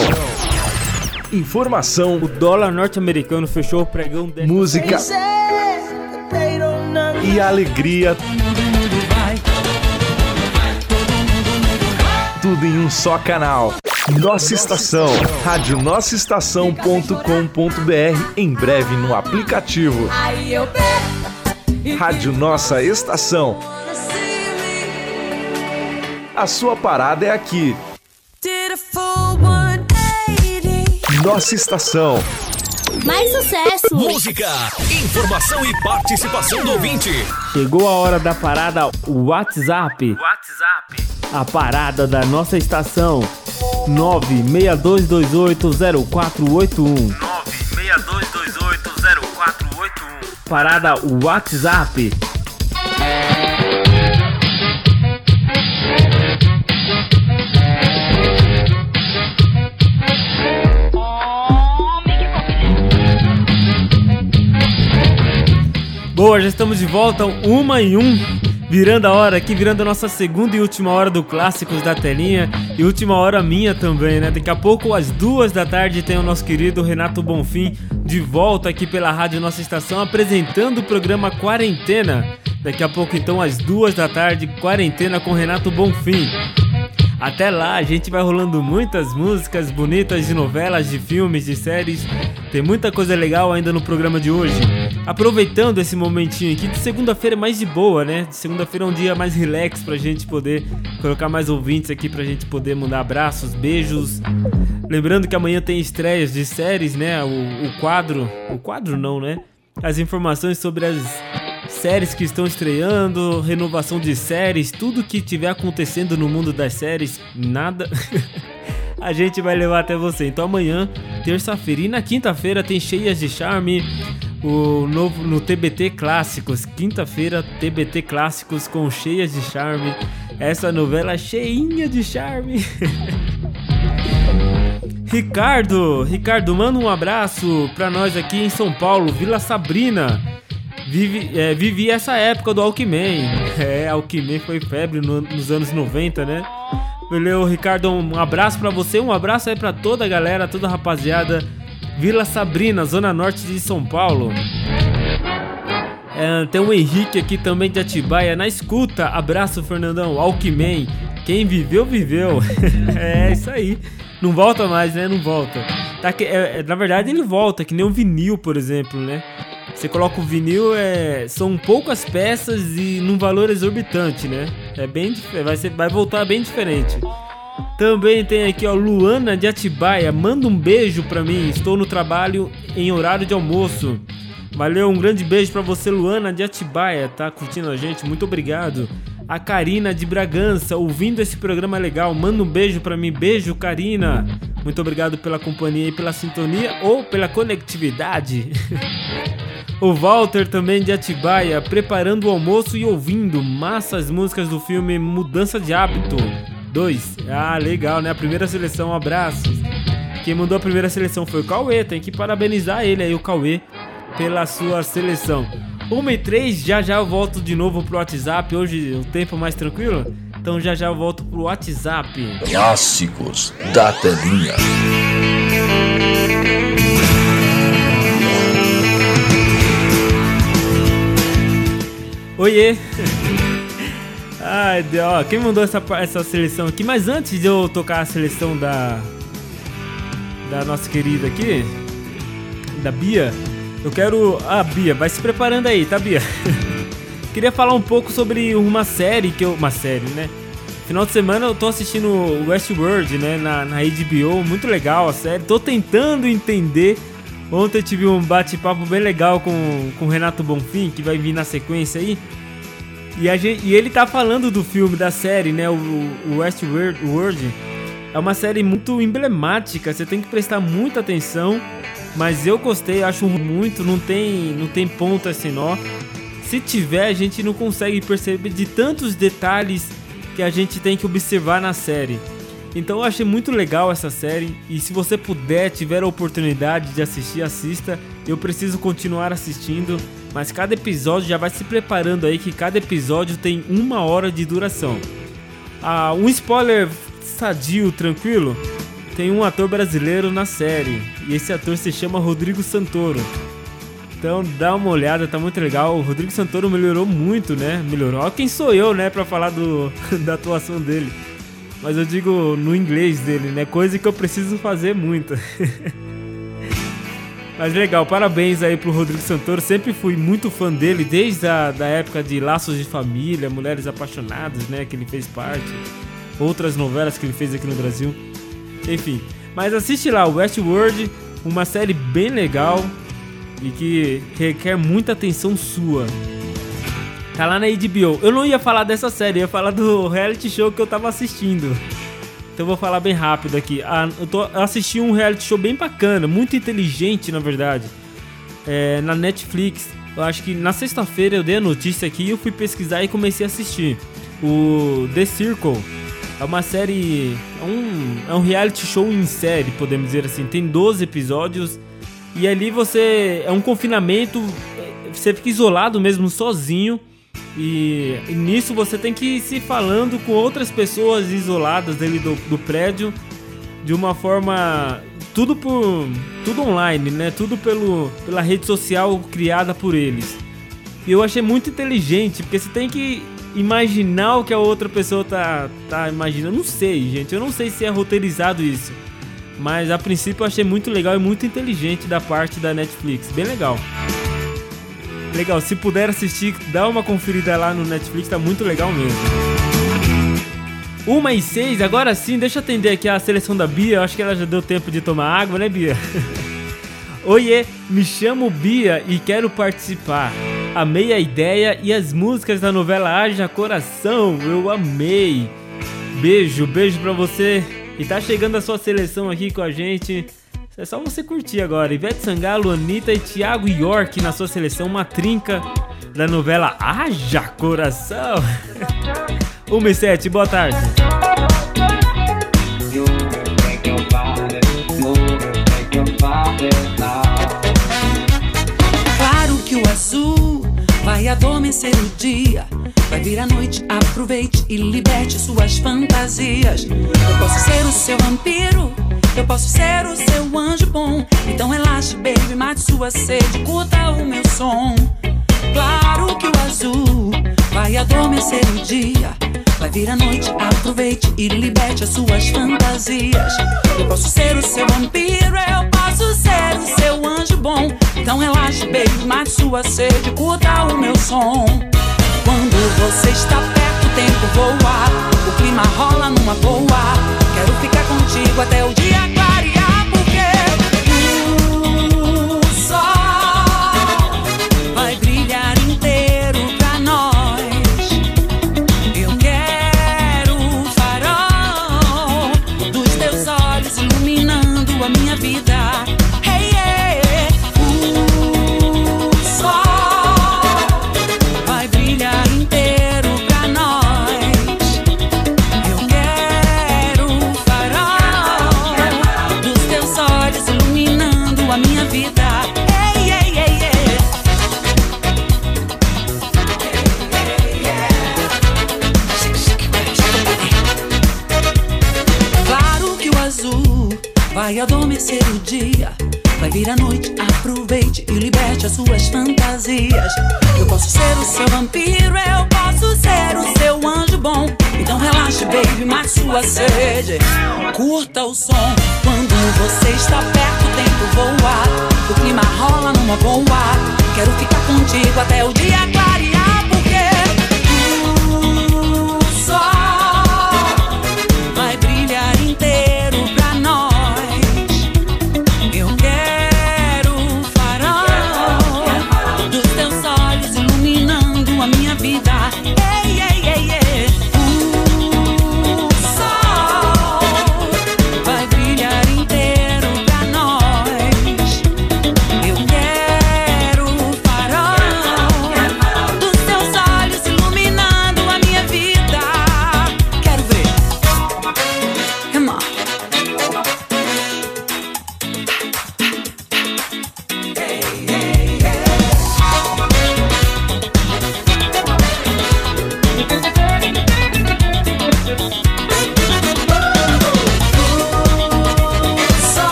Informação. O dólar norte-americano fechou o pregão de música e alegria. Tudo em um só canal. Nossa Estação, radionossaestação.com.br, em breve no aplicativo. Rádio Nossa Estação. A sua parada é aqui. Nossa Estação. Mais sucesso! Música, informação e participação do ouvinte. Chegou a hora da parada WhatsApp. WhatsApp. A parada da nossa estação. 962280481. 962280481. Parada WhatsApp. Boa, já estamos de volta, uma e um, virando a hora aqui, virando a nossa segunda e última hora do Clássicos da Telinha e última hora minha também, né? Daqui a pouco, às duas da tarde, tem o nosso querido Renato Bonfim de volta aqui pela Rádio Nossa Estação apresentando o programa Quarentena. Daqui a pouco, então, às duas da tarde, Quarentena com Renato Bonfim. Até lá, a gente vai rolando muitas músicas bonitas de novelas, de filmes, de séries. Tem muita coisa legal ainda no programa de hoje. Aproveitando esse momentinho aqui de segunda-feira é mais de boa, né? De segunda-feira é um dia mais relax pra gente poder colocar mais ouvintes aqui pra gente poder mandar abraços, beijos. Lembrando que amanhã tem estreias de séries, né? O, o quadro. O quadro não, né? As informações sobre as séries que estão estreando, renovação de séries, tudo que tiver acontecendo no mundo das séries, nada. a gente vai levar até você. Então amanhã, terça-feira e na quinta-feira tem Cheias de Charme, o novo no TBT Clássicos. Quinta-feira, TBT Clássicos com Cheias de Charme. Essa novela cheinha de charme. Ricardo, Ricardo, manda um abraço pra nós aqui em São Paulo, Vila Sabrina. Vive, é, vivi essa época do Alckmin. É, Alckmin foi febre no, nos anos 90, né? Valeu, Ricardo, um abraço para você, um abraço aí para toda a galera, toda a rapaziada. Vila Sabrina, zona norte de São Paulo. É, tem o Henrique aqui também de Atibaia na escuta. Abraço, Fernandão. Alckmin. Quem viveu, viveu. é isso aí. Não volta mais, né? Não volta. Tá que, é, na verdade, ele volta, que nem o vinil, por exemplo, né? Você coloca o vinil, é, são poucas peças e num valor exorbitante, né? É bem vai ser, vai voltar bem diferente. Também tem aqui ó Luana de Atibaia, manda um beijo pra mim. Estou no trabalho em horário de almoço. Valeu, um grande beijo pra você, Luana de Atibaia, tá curtindo a gente? Muito obrigado. A Karina de Bragança, ouvindo esse programa legal, manda um beijo pra mim. Beijo, Karina. Muito obrigado pela companhia e pela sintonia ou pela conectividade. O Walter também de Atibaia, preparando o almoço e ouvindo massas músicas do filme Mudança de Hábito 2. Ah, legal, né? A primeira seleção, abraços. Quem mandou a primeira seleção foi o Cauê, tem que parabenizar ele aí, o Cauê, pela sua seleção. 1 e 3, já já eu volto de novo pro WhatsApp, hoje o tempo mais tranquilo. Então já já eu volto pro WhatsApp. Clássicos da telinha. Oiê! Ai, ó, quem mandou essa, essa seleção aqui? Mas antes de eu tocar a seleção da da nossa querida aqui, da Bia, eu quero. Ah, Bia, vai se preparando aí, tá, Bia? Queria falar um pouco sobre uma série que eu. Uma série, né? Final de semana eu tô assistindo Westworld, né? Na, na HBO, muito legal a série. Tô tentando entender Ontem eu tive um bate-papo bem legal com, com o Renato Bonfim, que vai vir na sequência aí. E, gente, e ele tá falando do filme, da série, né? O, o Westworld World. É uma série muito emblemática, você tem que prestar muita atenção. Mas eu gostei, acho muito, não tem, não tem ponta sem nó. Se tiver, a gente não consegue perceber de tantos detalhes que a gente tem que observar na série. Então eu achei muito legal essa série e se você puder, tiver a oportunidade de assistir, assista. Eu preciso continuar assistindo, mas cada episódio já vai se preparando aí que cada episódio tem uma hora de duração. Ah, um spoiler sadio, tranquilo. tem um ator brasileiro na série. E esse ator se chama Rodrigo Santoro. Então dá uma olhada, tá muito legal. O Rodrigo Santoro melhorou muito, né? Melhorou. Quem sou eu, né, pra falar do, da atuação dele. Mas eu digo no inglês dele, né? Coisa que eu preciso fazer muito. Mas legal, parabéns aí pro Rodrigo Santoro. Sempre fui muito fã dele, desde a da época de Laços de Família, Mulheres Apaixonadas, né? Que ele fez parte. Outras novelas que ele fez aqui no Brasil. Enfim. Mas assiste lá, Westworld, uma série bem legal e que requer muita atenção sua. Tá lá na HBO. Eu não ia falar dessa série, ia falar do reality show que eu tava assistindo. Então eu vou falar bem rápido aqui. Ah, eu, tô, eu assisti um reality show bem bacana, muito inteligente na verdade, é, na Netflix. Eu acho que na sexta-feira eu dei a notícia aqui eu fui pesquisar e comecei a assistir. O The Circle é uma série. É um, é um reality show em série, podemos dizer assim. Tem 12 episódios e ali você. É um confinamento, você fica isolado mesmo, sozinho. E, nisso você tem que ir se falando com outras pessoas isoladas dentro do, do prédio de uma forma. Tudo por. Tudo online, né? Tudo pelo, pela rede social criada por eles. E eu achei muito inteligente, porque você tem que imaginar o que a outra pessoa tá, tá imaginando. Não sei, gente. Eu não sei se é roteirizado isso. Mas a princípio eu achei muito legal e muito inteligente da parte da Netflix. Bem legal. Legal, se puder assistir, dá uma conferida lá no Netflix, tá muito legal mesmo. Uma e seis, agora sim, deixa eu atender aqui a seleção da Bia. Acho que ela já deu tempo de tomar água, né, Bia? Oiê, me chamo Bia e quero participar. Amei a ideia e as músicas da novela Haja Coração, eu amei. Beijo, beijo pra você. E tá chegando a sua seleção aqui com a gente. É só você curtir agora. Ivete Sangalo, Anitta e Thiago York na sua seleção. Uma trinca da novela Haja Coração. 1 e 7, boa tarde. Vai adormecer o dia. Vai vir a noite, aproveite e liberte suas fantasias. Eu posso ser o seu vampiro, eu posso ser o seu anjo bom. Então relaxe, baby, mate sua sede, curta o meu som. Claro que o azul vai adormecer o dia. Vai vir a noite, aproveite e liberte as suas fantasias. Eu posso ser o seu vampiro, eu posso ser o seu anjo bom. Então relaxe, baby, mate sua sede, curta o meu som. Quando você está perto, o tempo voa. O clima rola numa boa. Quero ficar contigo até o dia clarear, vai adormecer o dia. Vai vir a noite, aproveite e liberte as suas fantasias. Eu posso ser o seu vampiro, eu posso ser o seu anjo bom. Então relaxe, baby, mate sua sede. Curta o som quando você está perto, o tempo voa. O clima rola numa boa. Quero ficar contigo até o dia clarear,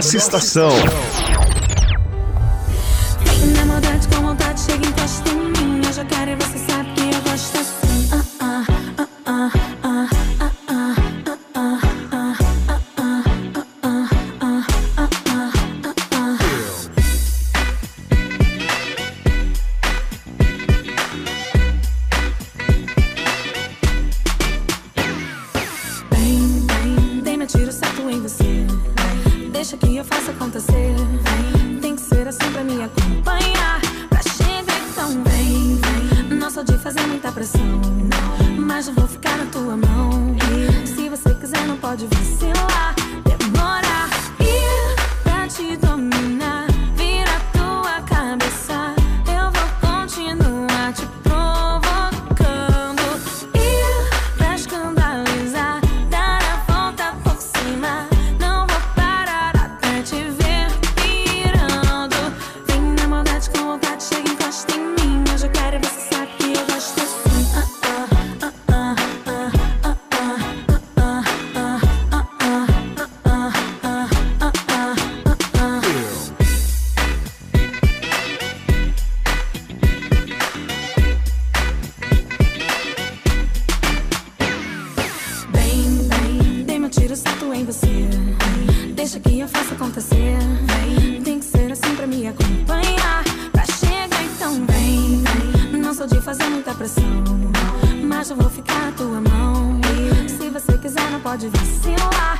Nossa, estação. pode dissimular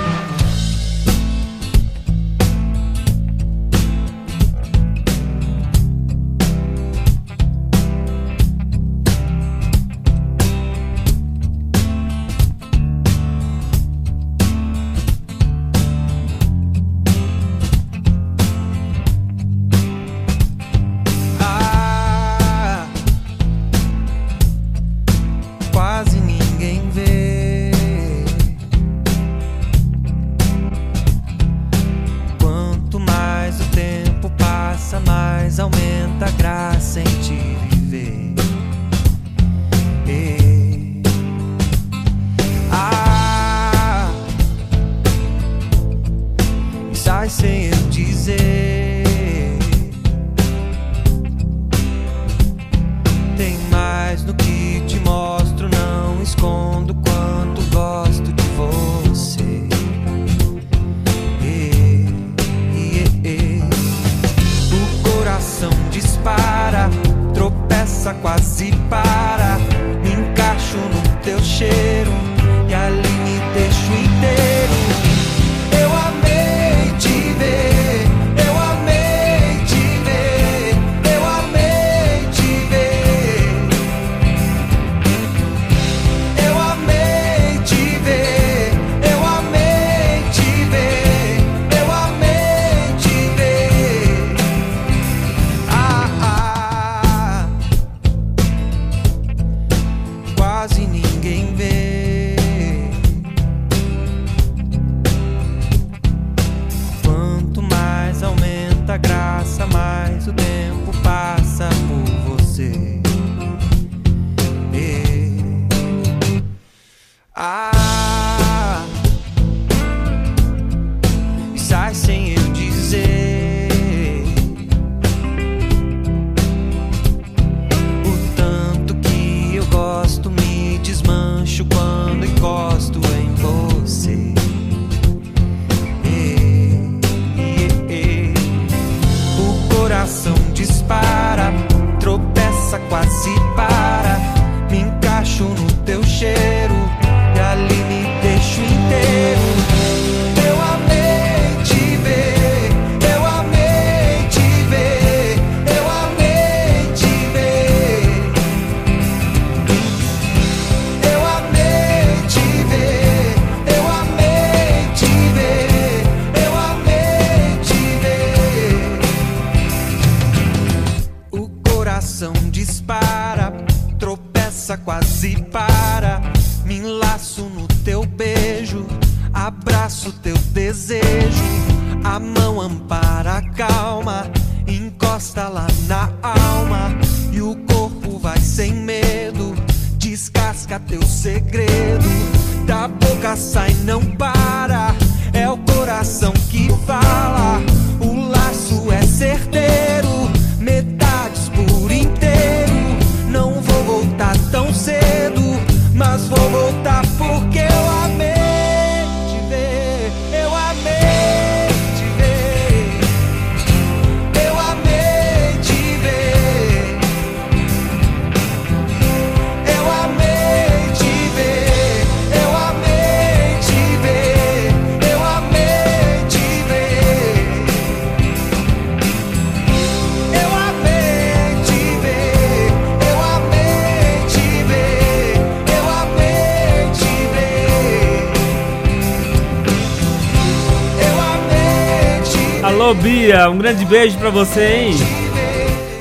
Beijo pra você, hein?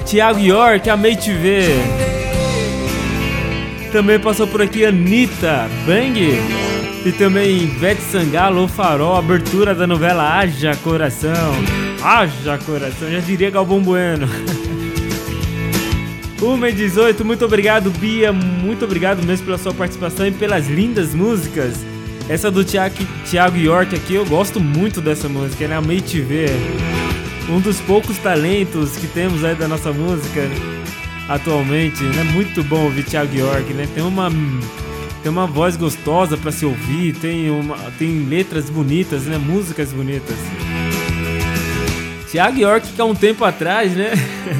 Tiago York, amei te ver. Também passou por aqui Anitta, Bang. E também Ivete Sangalo, Farol, abertura da novela Haja Coração. Haja Coração, já diria Galvão Bueno. 1 e 18, muito obrigado, Bia. Muito obrigado mesmo pela sua participação e pelas lindas músicas. Essa do Thiago York aqui, eu gosto muito dessa música, né? Amei te ver. Um dos poucos talentos que temos aí da nossa música atualmente, né? Muito bom ouvir Thiago York, né? Tem uma tem uma voz gostosa pra se ouvir, tem uma tem letras bonitas, né? Músicas bonitas. Thiago York que há um tempo atrás, né?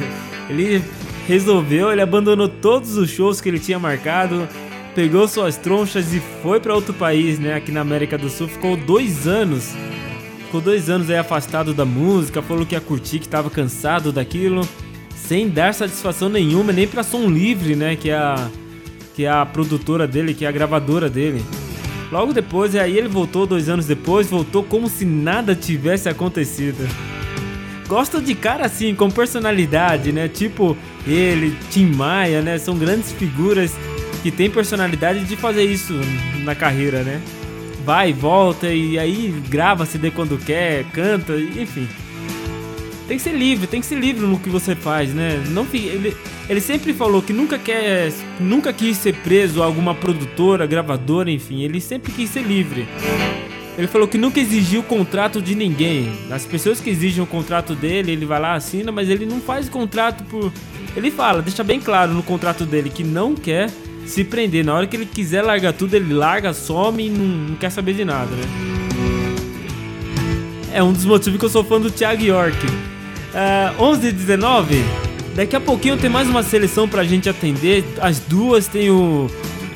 ele resolveu, ele abandonou todos os shows que ele tinha marcado, pegou suas tronchas e foi pra outro país, né? Aqui na América do Sul, ficou dois anos. Ficou dois anos aí afastado da música, falou que ia curtir, que tava cansado daquilo, sem dar satisfação nenhuma, nem pra Som Livre, né? Que é a, que é a produtora dele, que é a gravadora dele. Logo depois, aí ele voltou dois anos depois, voltou como se nada tivesse acontecido. Gosto de cara assim, com personalidade, né? Tipo ele, Tim Maia, né? São grandes figuras que têm personalidade de fazer isso na carreira, né? Vai, volta e aí grava CD quando quer, canta, enfim. Tem que ser livre, tem que ser livre no que você faz, né? Não ele, ele sempre falou que nunca quer, nunca quis ser preso a alguma produtora, gravadora, enfim. Ele sempre quis ser livre. Ele falou que nunca exigiu contrato de ninguém. As pessoas que exigem o contrato dele, ele vai lá, assina, mas ele não faz contrato por. Ele fala, deixa bem claro no contrato dele que não quer se prender. Na hora que ele quiser largar tudo, ele larga, some e não, não quer saber de nada, né? É um dos motivos que eu sou fã do Thiago York. Ah, 11 e 19, daqui a pouquinho tem mais uma seleção pra gente atender. As duas tem o,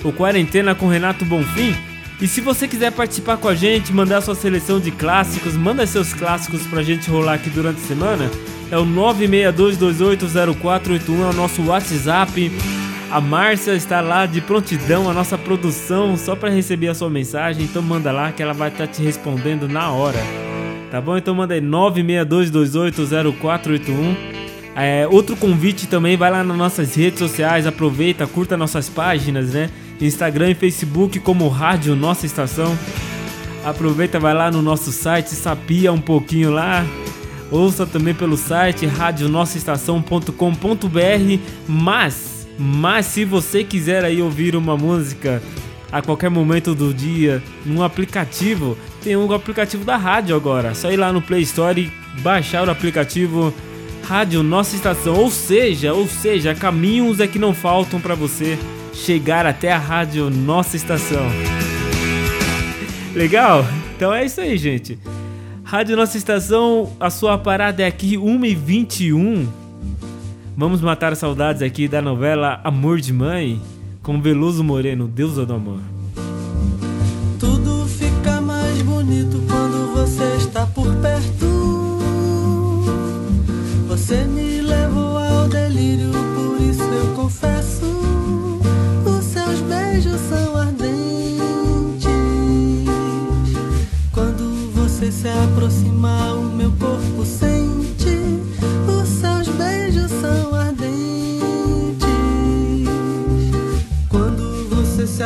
o Quarentena com Renato Bonfim. E se você quiser participar com a gente, mandar sua seleção de clássicos, manda seus clássicos pra gente rolar aqui durante a semana. É o 962280481, é o nosso WhatsApp. A Márcia está lá de prontidão, a nossa produção, só para receber a sua mensagem. Então manda lá que ela vai estar te respondendo na hora. Tá bom? Então manda aí 962280481. É, outro convite também, vai lá nas nossas redes sociais, aproveita, curta nossas páginas, né? Instagram e Facebook como Rádio Nossa Estação. Aproveita, vai lá no nosso site, sapia um pouquinho lá. Ouça também pelo site radionossaestação.com.br. Mas, mas se você quiser aí ouvir uma música a qualquer momento do dia num aplicativo, tem um aplicativo da rádio agora. Só ir lá no Play Store e baixar o aplicativo Rádio Nossa Estação. Ou seja, ou seja, caminhos é que não faltam para você chegar até a Rádio Nossa Estação. Legal? Então é isso aí, gente. Rádio Nossa Estação, a sua parada é aqui 1h21. Vamos matar saudades aqui da novela Amor de Mãe, com Veloso Moreno, deusa do amor.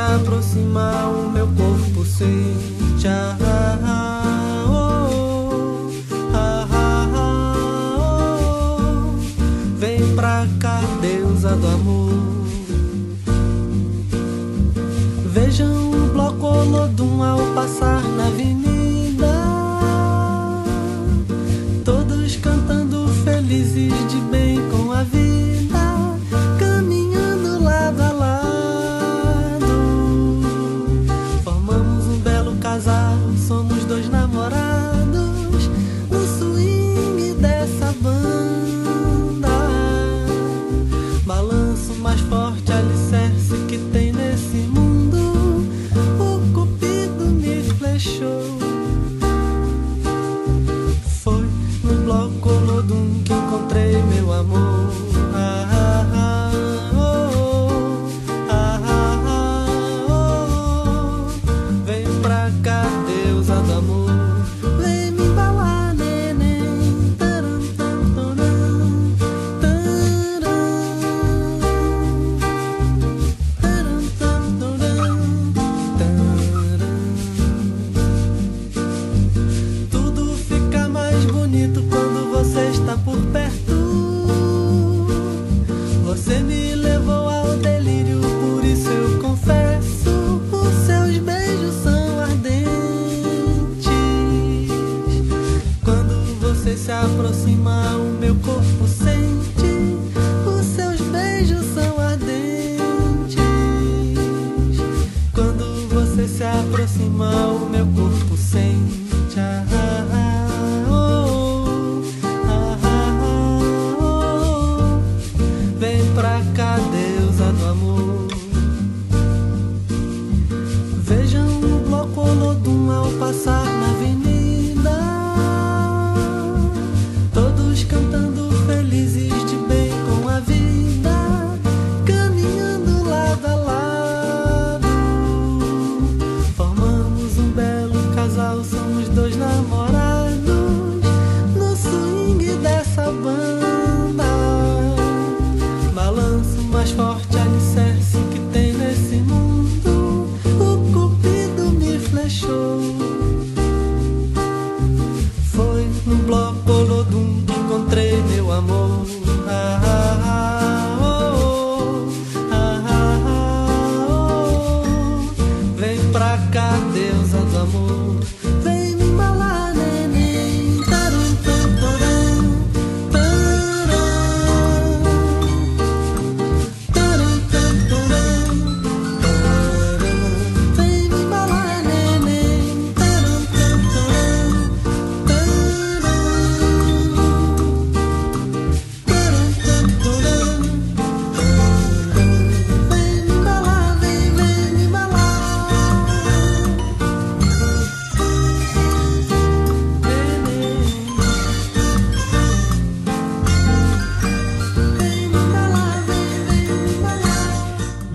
Você se aproxima, o meu corpo oh. Vem pra cá, deusa do amor. Vejam o bloco Olodum ao passar na avenida.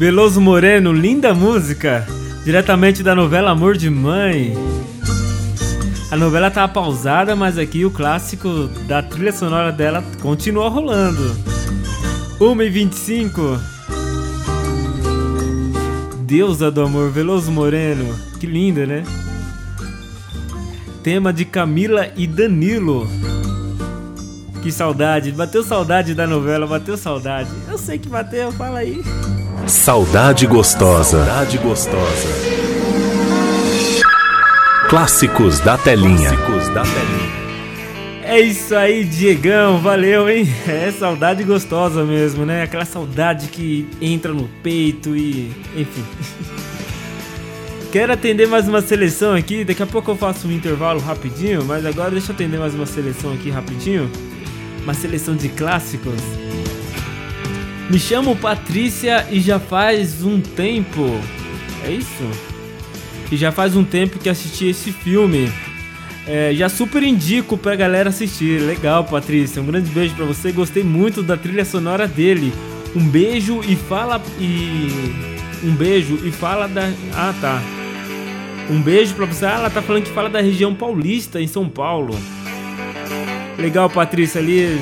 Veloso Moreno, linda música, diretamente da novela Amor de Mãe. A novela tá pausada, mas aqui o clássico da trilha sonora dela continua rolando. 1h25 Deusa do Amor, Veloso Moreno. Que linda, né? Tema de Camila e Danilo. Que saudade, bateu saudade da novela, bateu saudade. Eu sei que bateu, fala aí. Saudade gostosa. Saudade gostosa. Clássicos da telinha. Clássicos da telinha. É isso aí, Diegão, valeu, hein? É saudade gostosa mesmo, né? Aquela saudade que entra no peito e. enfim. Quero atender mais uma seleção aqui, daqui a pouco eu faço um intervalo rapidinho, mas agora deixa eu atender mais uma seleção aqui rapidinho. Uma seleção de clássicos. Me chamo Patrícia e já faz um tempo. É isso? E já faz um tempo que assisti esse filme. É, já super indico pra galera assistir. Legal, Patrícia. Um grande beijo pra você. Gostei muito da trilha sonora dele. Um beijo e fala. E. Um beijo e fala da. Ah, tá. Um beijo pra você. Ah, ela tá falando que fala da região paulista em São Paulo. Legal, Patrícia, ali.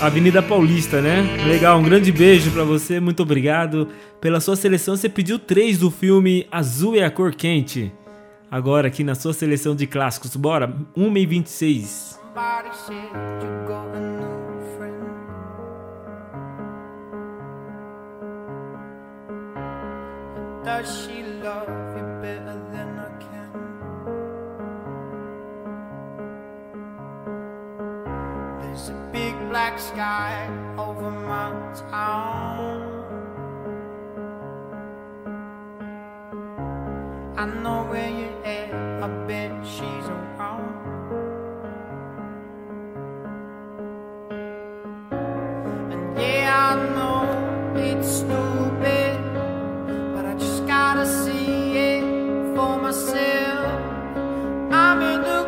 Avenida Paulista, né? Legal, um grande beijo pra você. Muito obrigado pela sua seleção. Você pediu três do filme Azul é a Cor Quente. Agora aqui na sua seleção de clássicos. Bora, 1 e 26. Somebody said you got a new friend. Does she love big black sky over my town. I know where you're at. I bet she's around. And yeah, I know it's stupid, but I just gotta see it for myself. I'm in the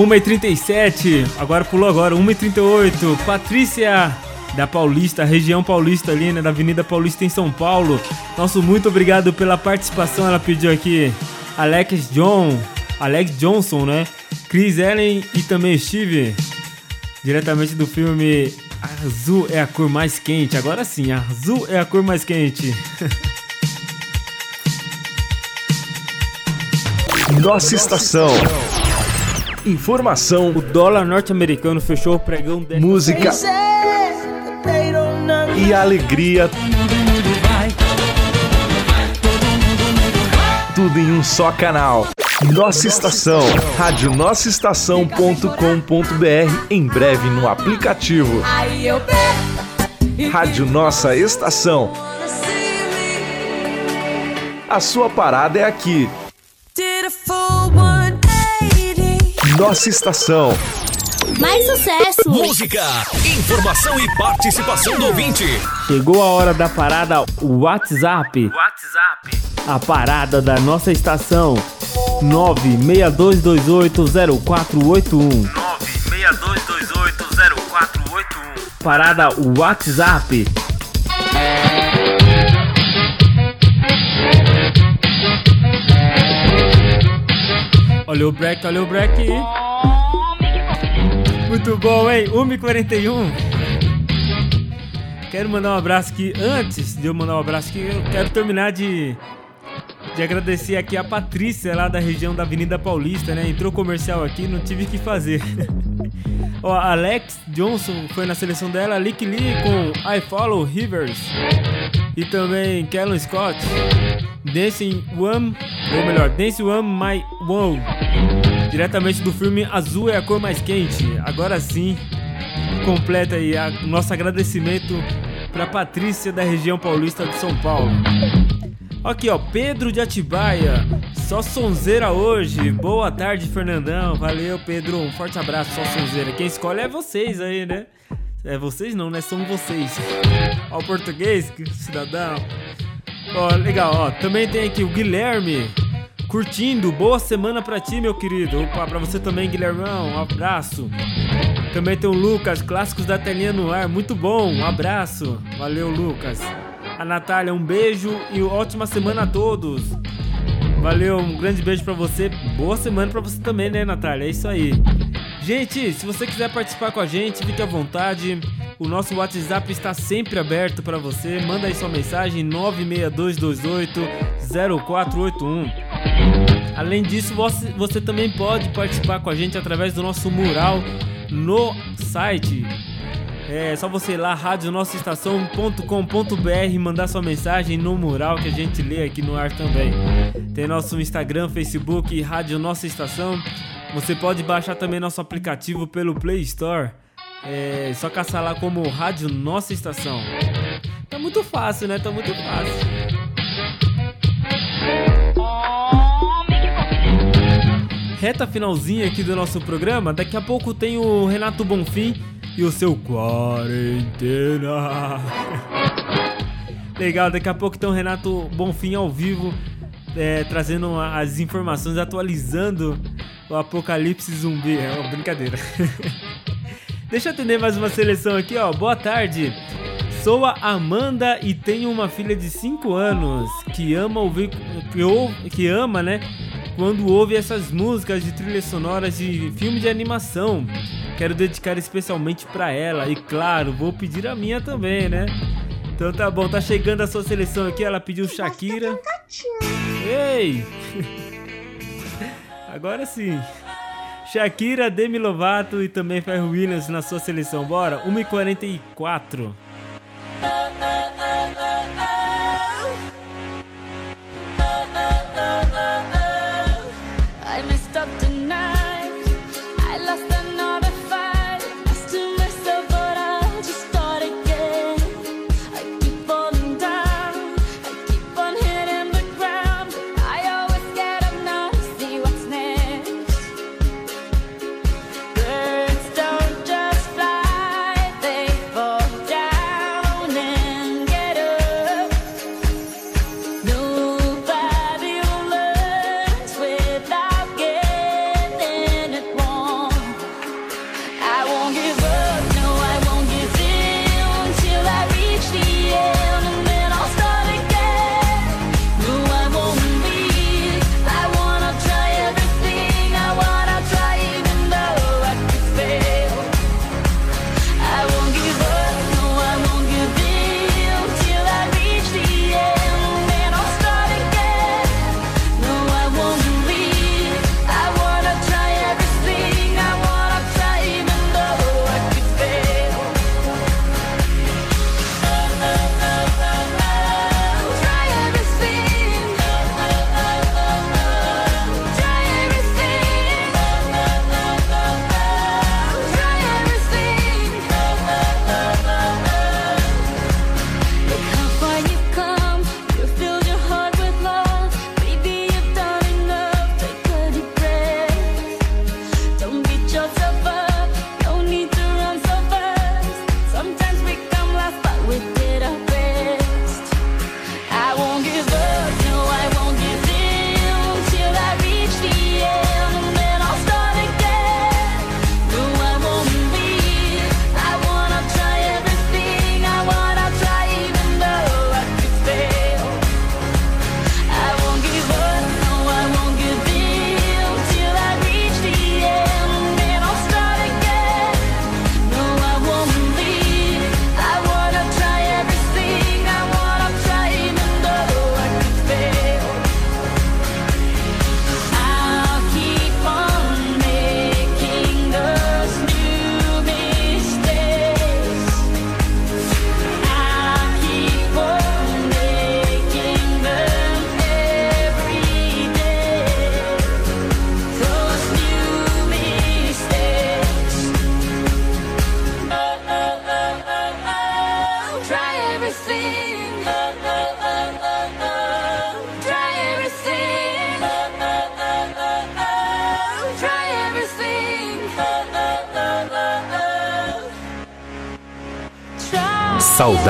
Uma e 37, agora pulou agora, 1 e 38 Patrícia da Paulista, região paulista ali, né, da Avenida Paulista em São Paulo. Nosso muito obrigado pela participação, ela pediu aqui Alex John, Alex Johnson, né? Chris Ellen e também Steve, diretamente do filme Azul é a cor mais quente. Agora sim, azul é a cor mais quente. Nossa estação. Informação. O dólar norte-americano fechou o pregão de Música e alegria. Tudo em um só canal. Nossa estação. Rádio nossaestação.com.br em breve no aplicativo. Rádio Nossa Estação. A sua parada é aqui. Nossa estação. Mais sucesso! Música, informação e participação do ouvinte. Chegou a hora da parada WhatsApp. WhatsApp. A parada da nossa estação. 962280481. 962280481. Parada WhatsApp. Olha o break, olha o break. Muito bom, hein? 1h41. Quero mandar um abraço aqui. Antes de eu mandar um abraço aqui, eu quero terminar de, de agradecer aqui a Patrícia, lá da região da Avenida Paulista, né? Entrou comercial aqui, não tive o que fazer. Ó, Alex Johnson foi na seleção dela, Lick Lee com I Follow Rivers. E também Kellen Scott, Dancing One, ou melhor, Dance One My One, diretamente do filme Azul é a cor mais quente. Agora sim, completa aí a, nosso agradecimento para Patrícia da região paulista de São Paulo. Aqui ó, Pedro de Atibaia, só sonzeira hoje. Boa tarde, Fernandão. Valeu, Pedro. Um forte abraço, só sonzeira. Quem escolhe é vocês aí, né? É vocês não, né? São vocês. Ó o português, cidadão. Ó, legal, ó. Também tem aqui o Guilherme curtindo. Boa semana pra ti, meu querido. Opa, pra você também, Guilhermão. Um abraço. Também tem o Lucas, clássicos da telinha no ar. Muito bom, um abraço. Valeu, Lucas. A Natália, um beijo e ótima semana a todos. Valeu, um grande beijo pra você. Boa semana pra você também, né, Natália? É isso aí. Gente, se você quiser participar com a gente, fique à vontade. O nosso WhatsApp está sempre aberto para você. Manda aí sua mensagem 962280481. Além disso, você, você também pode participar com a gente através do nosso mural no site. É só você ir lá, radionossaestação.com.br mandar sua mensagem no mural que a gente lê aqui no ar também. Tem nosso Instagram, Facebook, Rádio Nossa Estação. Você pode baixar também nosso aplicativo pelo Play Store. É só caçar lá como Rádio Nossa Estação. Tá muito fácil, né? Tá muito fácil. Reta finalzinha aqui do nosso programa. Daqui a pouco tem o Renato Bonfim e o seu Quarentena. Legal, daqui a pouco tem o Renato Bonfim ao vivo, é, trazendo as informações, atualizando o apocalipse zumbi. É uma brincadeira. Deixa eu atender mais uma seleção aqui, ó. Boa tarde. Sou a Amanda e tenho uma filha de 5 anos que ama ouvir que, ou, que ama, né? Quando ouve essas músicas de trilhas sonoras de filme de animação. Quero dedicar especialmente para ela e claro, vou pedir a minha também, né? Então tá bom, tá chegando a sua seleção aqui, ela pediu Shakira. Ei! Agora sim. Shakira, Demi Lovato e também Ferro Williams na sua seleção. Bora, 1h44.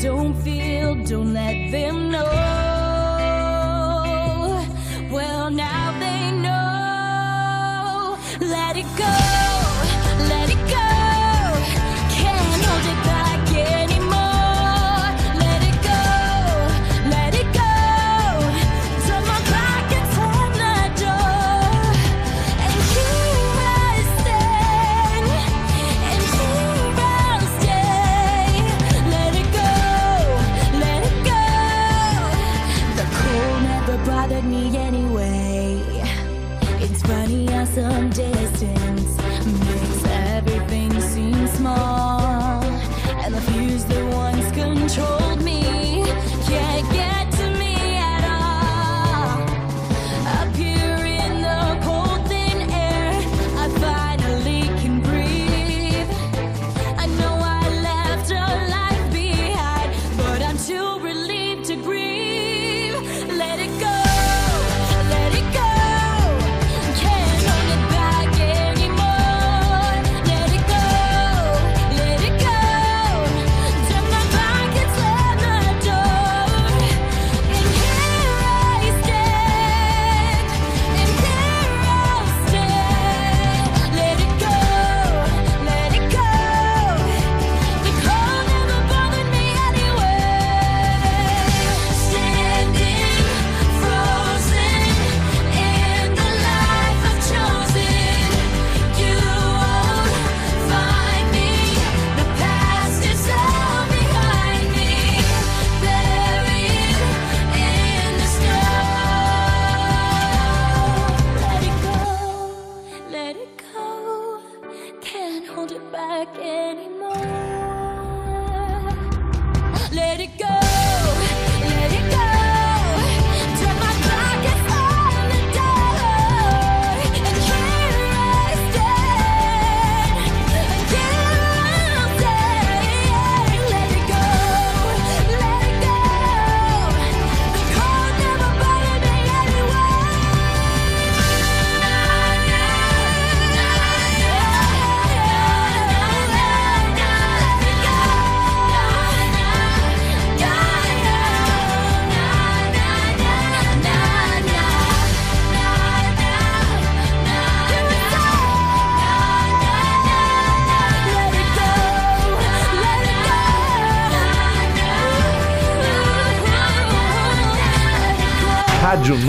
don't feel, don't let them know. Well, now they know. Let it go.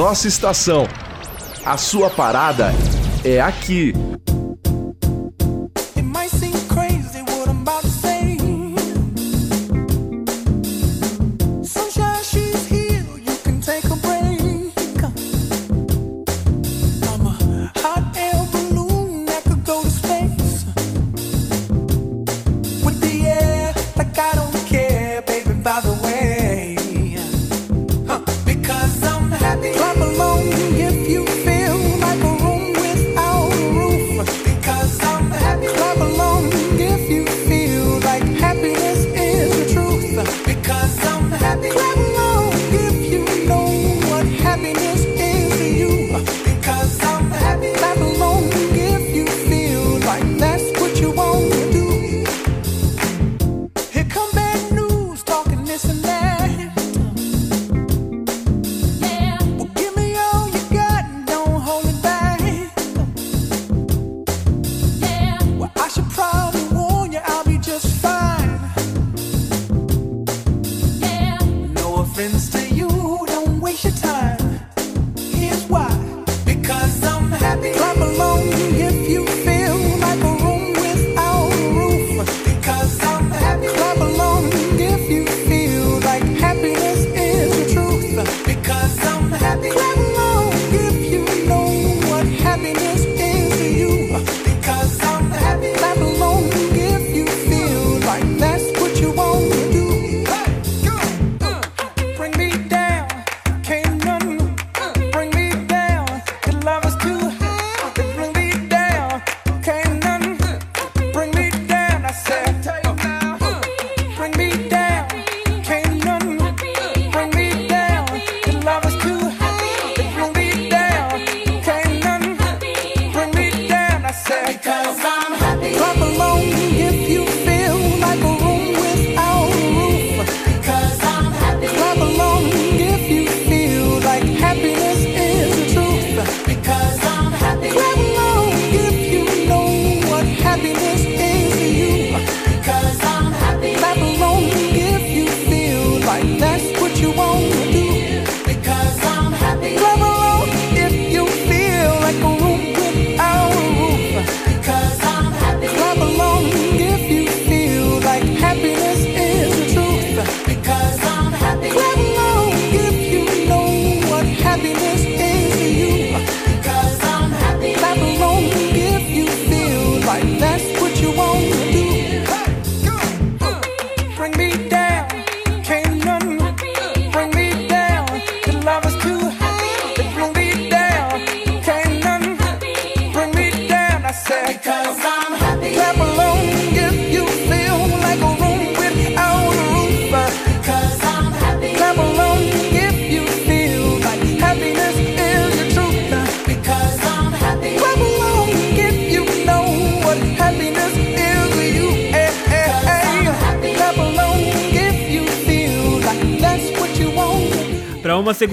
nossa estação. A sua parada é aqui.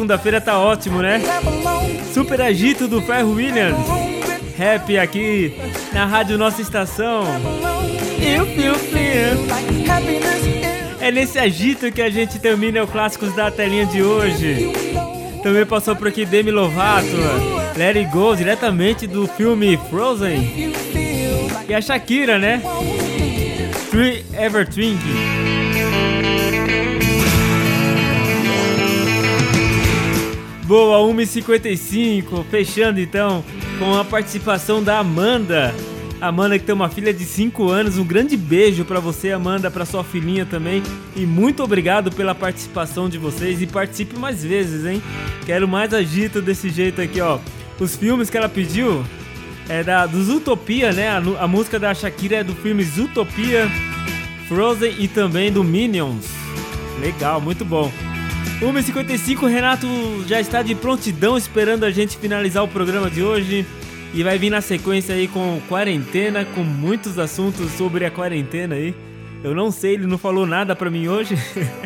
Segunda-feira tá ótimo, né? Super agito do Ferro Williams. Rap aqui na Rádio Nossa Estação. É nesse agito que a gente termina o Clássicos da Telinha de hoje. Também passou por aqui Demi Lovato, It Go, diretamente do filme Frozen. E a Shakira, né? Three Ever Twink. Boa, 1h55, fechando então com a participação da Amanda. Amanda que tem uma filha de 5 anos, um grande beijo pra você, Amanda, pra sua filhinha também. E muito obrigado pela participação de vocês e participe mais vezes, hein? Quero mais agito desse jeito aqui, ó. Os filmes que ela pediu é da dos Utopia, né? A, a música da Shakira é do filme Zootopia, Frozen e também do Minions. Legal, muito bom. 1h55, Renato já está de prontidão esperando a gente finalizar o programa de hoje. E vai vir na sequência aí com quarentena, com muitos assuntos sobre a quarentena aí. Eu não sei, ele não falou nada pra mim hoje.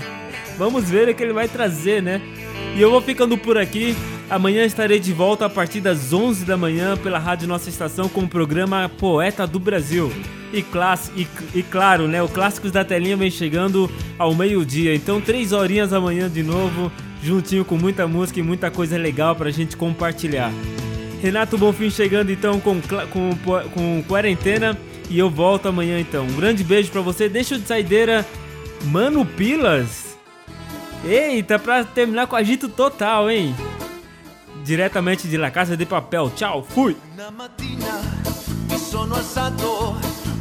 Vamos ver o que ele vai trazer, né? E eu vou ficando por aqui. Amanhã estarei de volta a partir das 11 da manhã pela Rádio Nossa Estação com o programa Poeta do Brasil. E, class, e, e claro, né, o Clássicos da Telinha vem chegando ao meio-dia. Então, três horinhas amanhã de novo, juntinho com muita música e muita coisa legal pra gente compartilhar. Renato Bonfim chegando então com, com, com quarentena e eu volto amanhã então. Um grande beijo pra você. Deixa de saideira, Mano Pilas. Eita, pra terminar com agito total, hein? Diretamente de La Casa de Papel. Tchau, fui!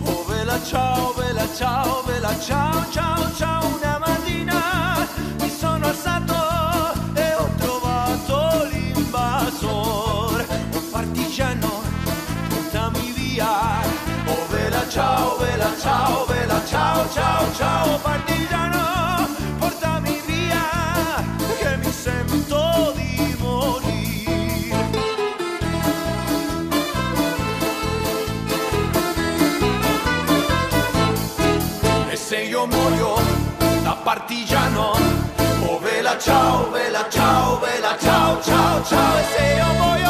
oh ciao vela ciao vela ciao ciao ciao. Una mattina partigiano. Oh vela ciao, vela ciao, vela ciao, ciao, ciao E se io muoio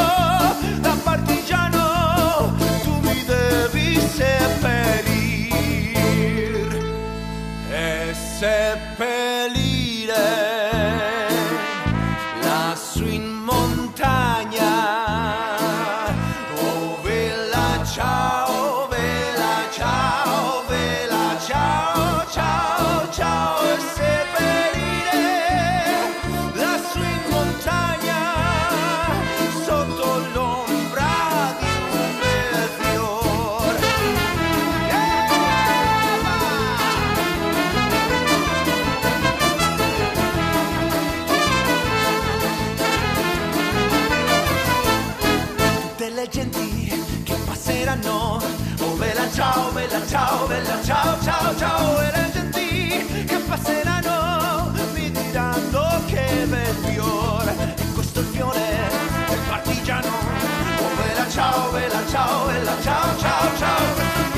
ciao ciao e le genti che passeranno? Mi diranno che bel fiore e questo è il fiore del partigiano. Oh bella ciao bella ciao bella ciao ciao ciao.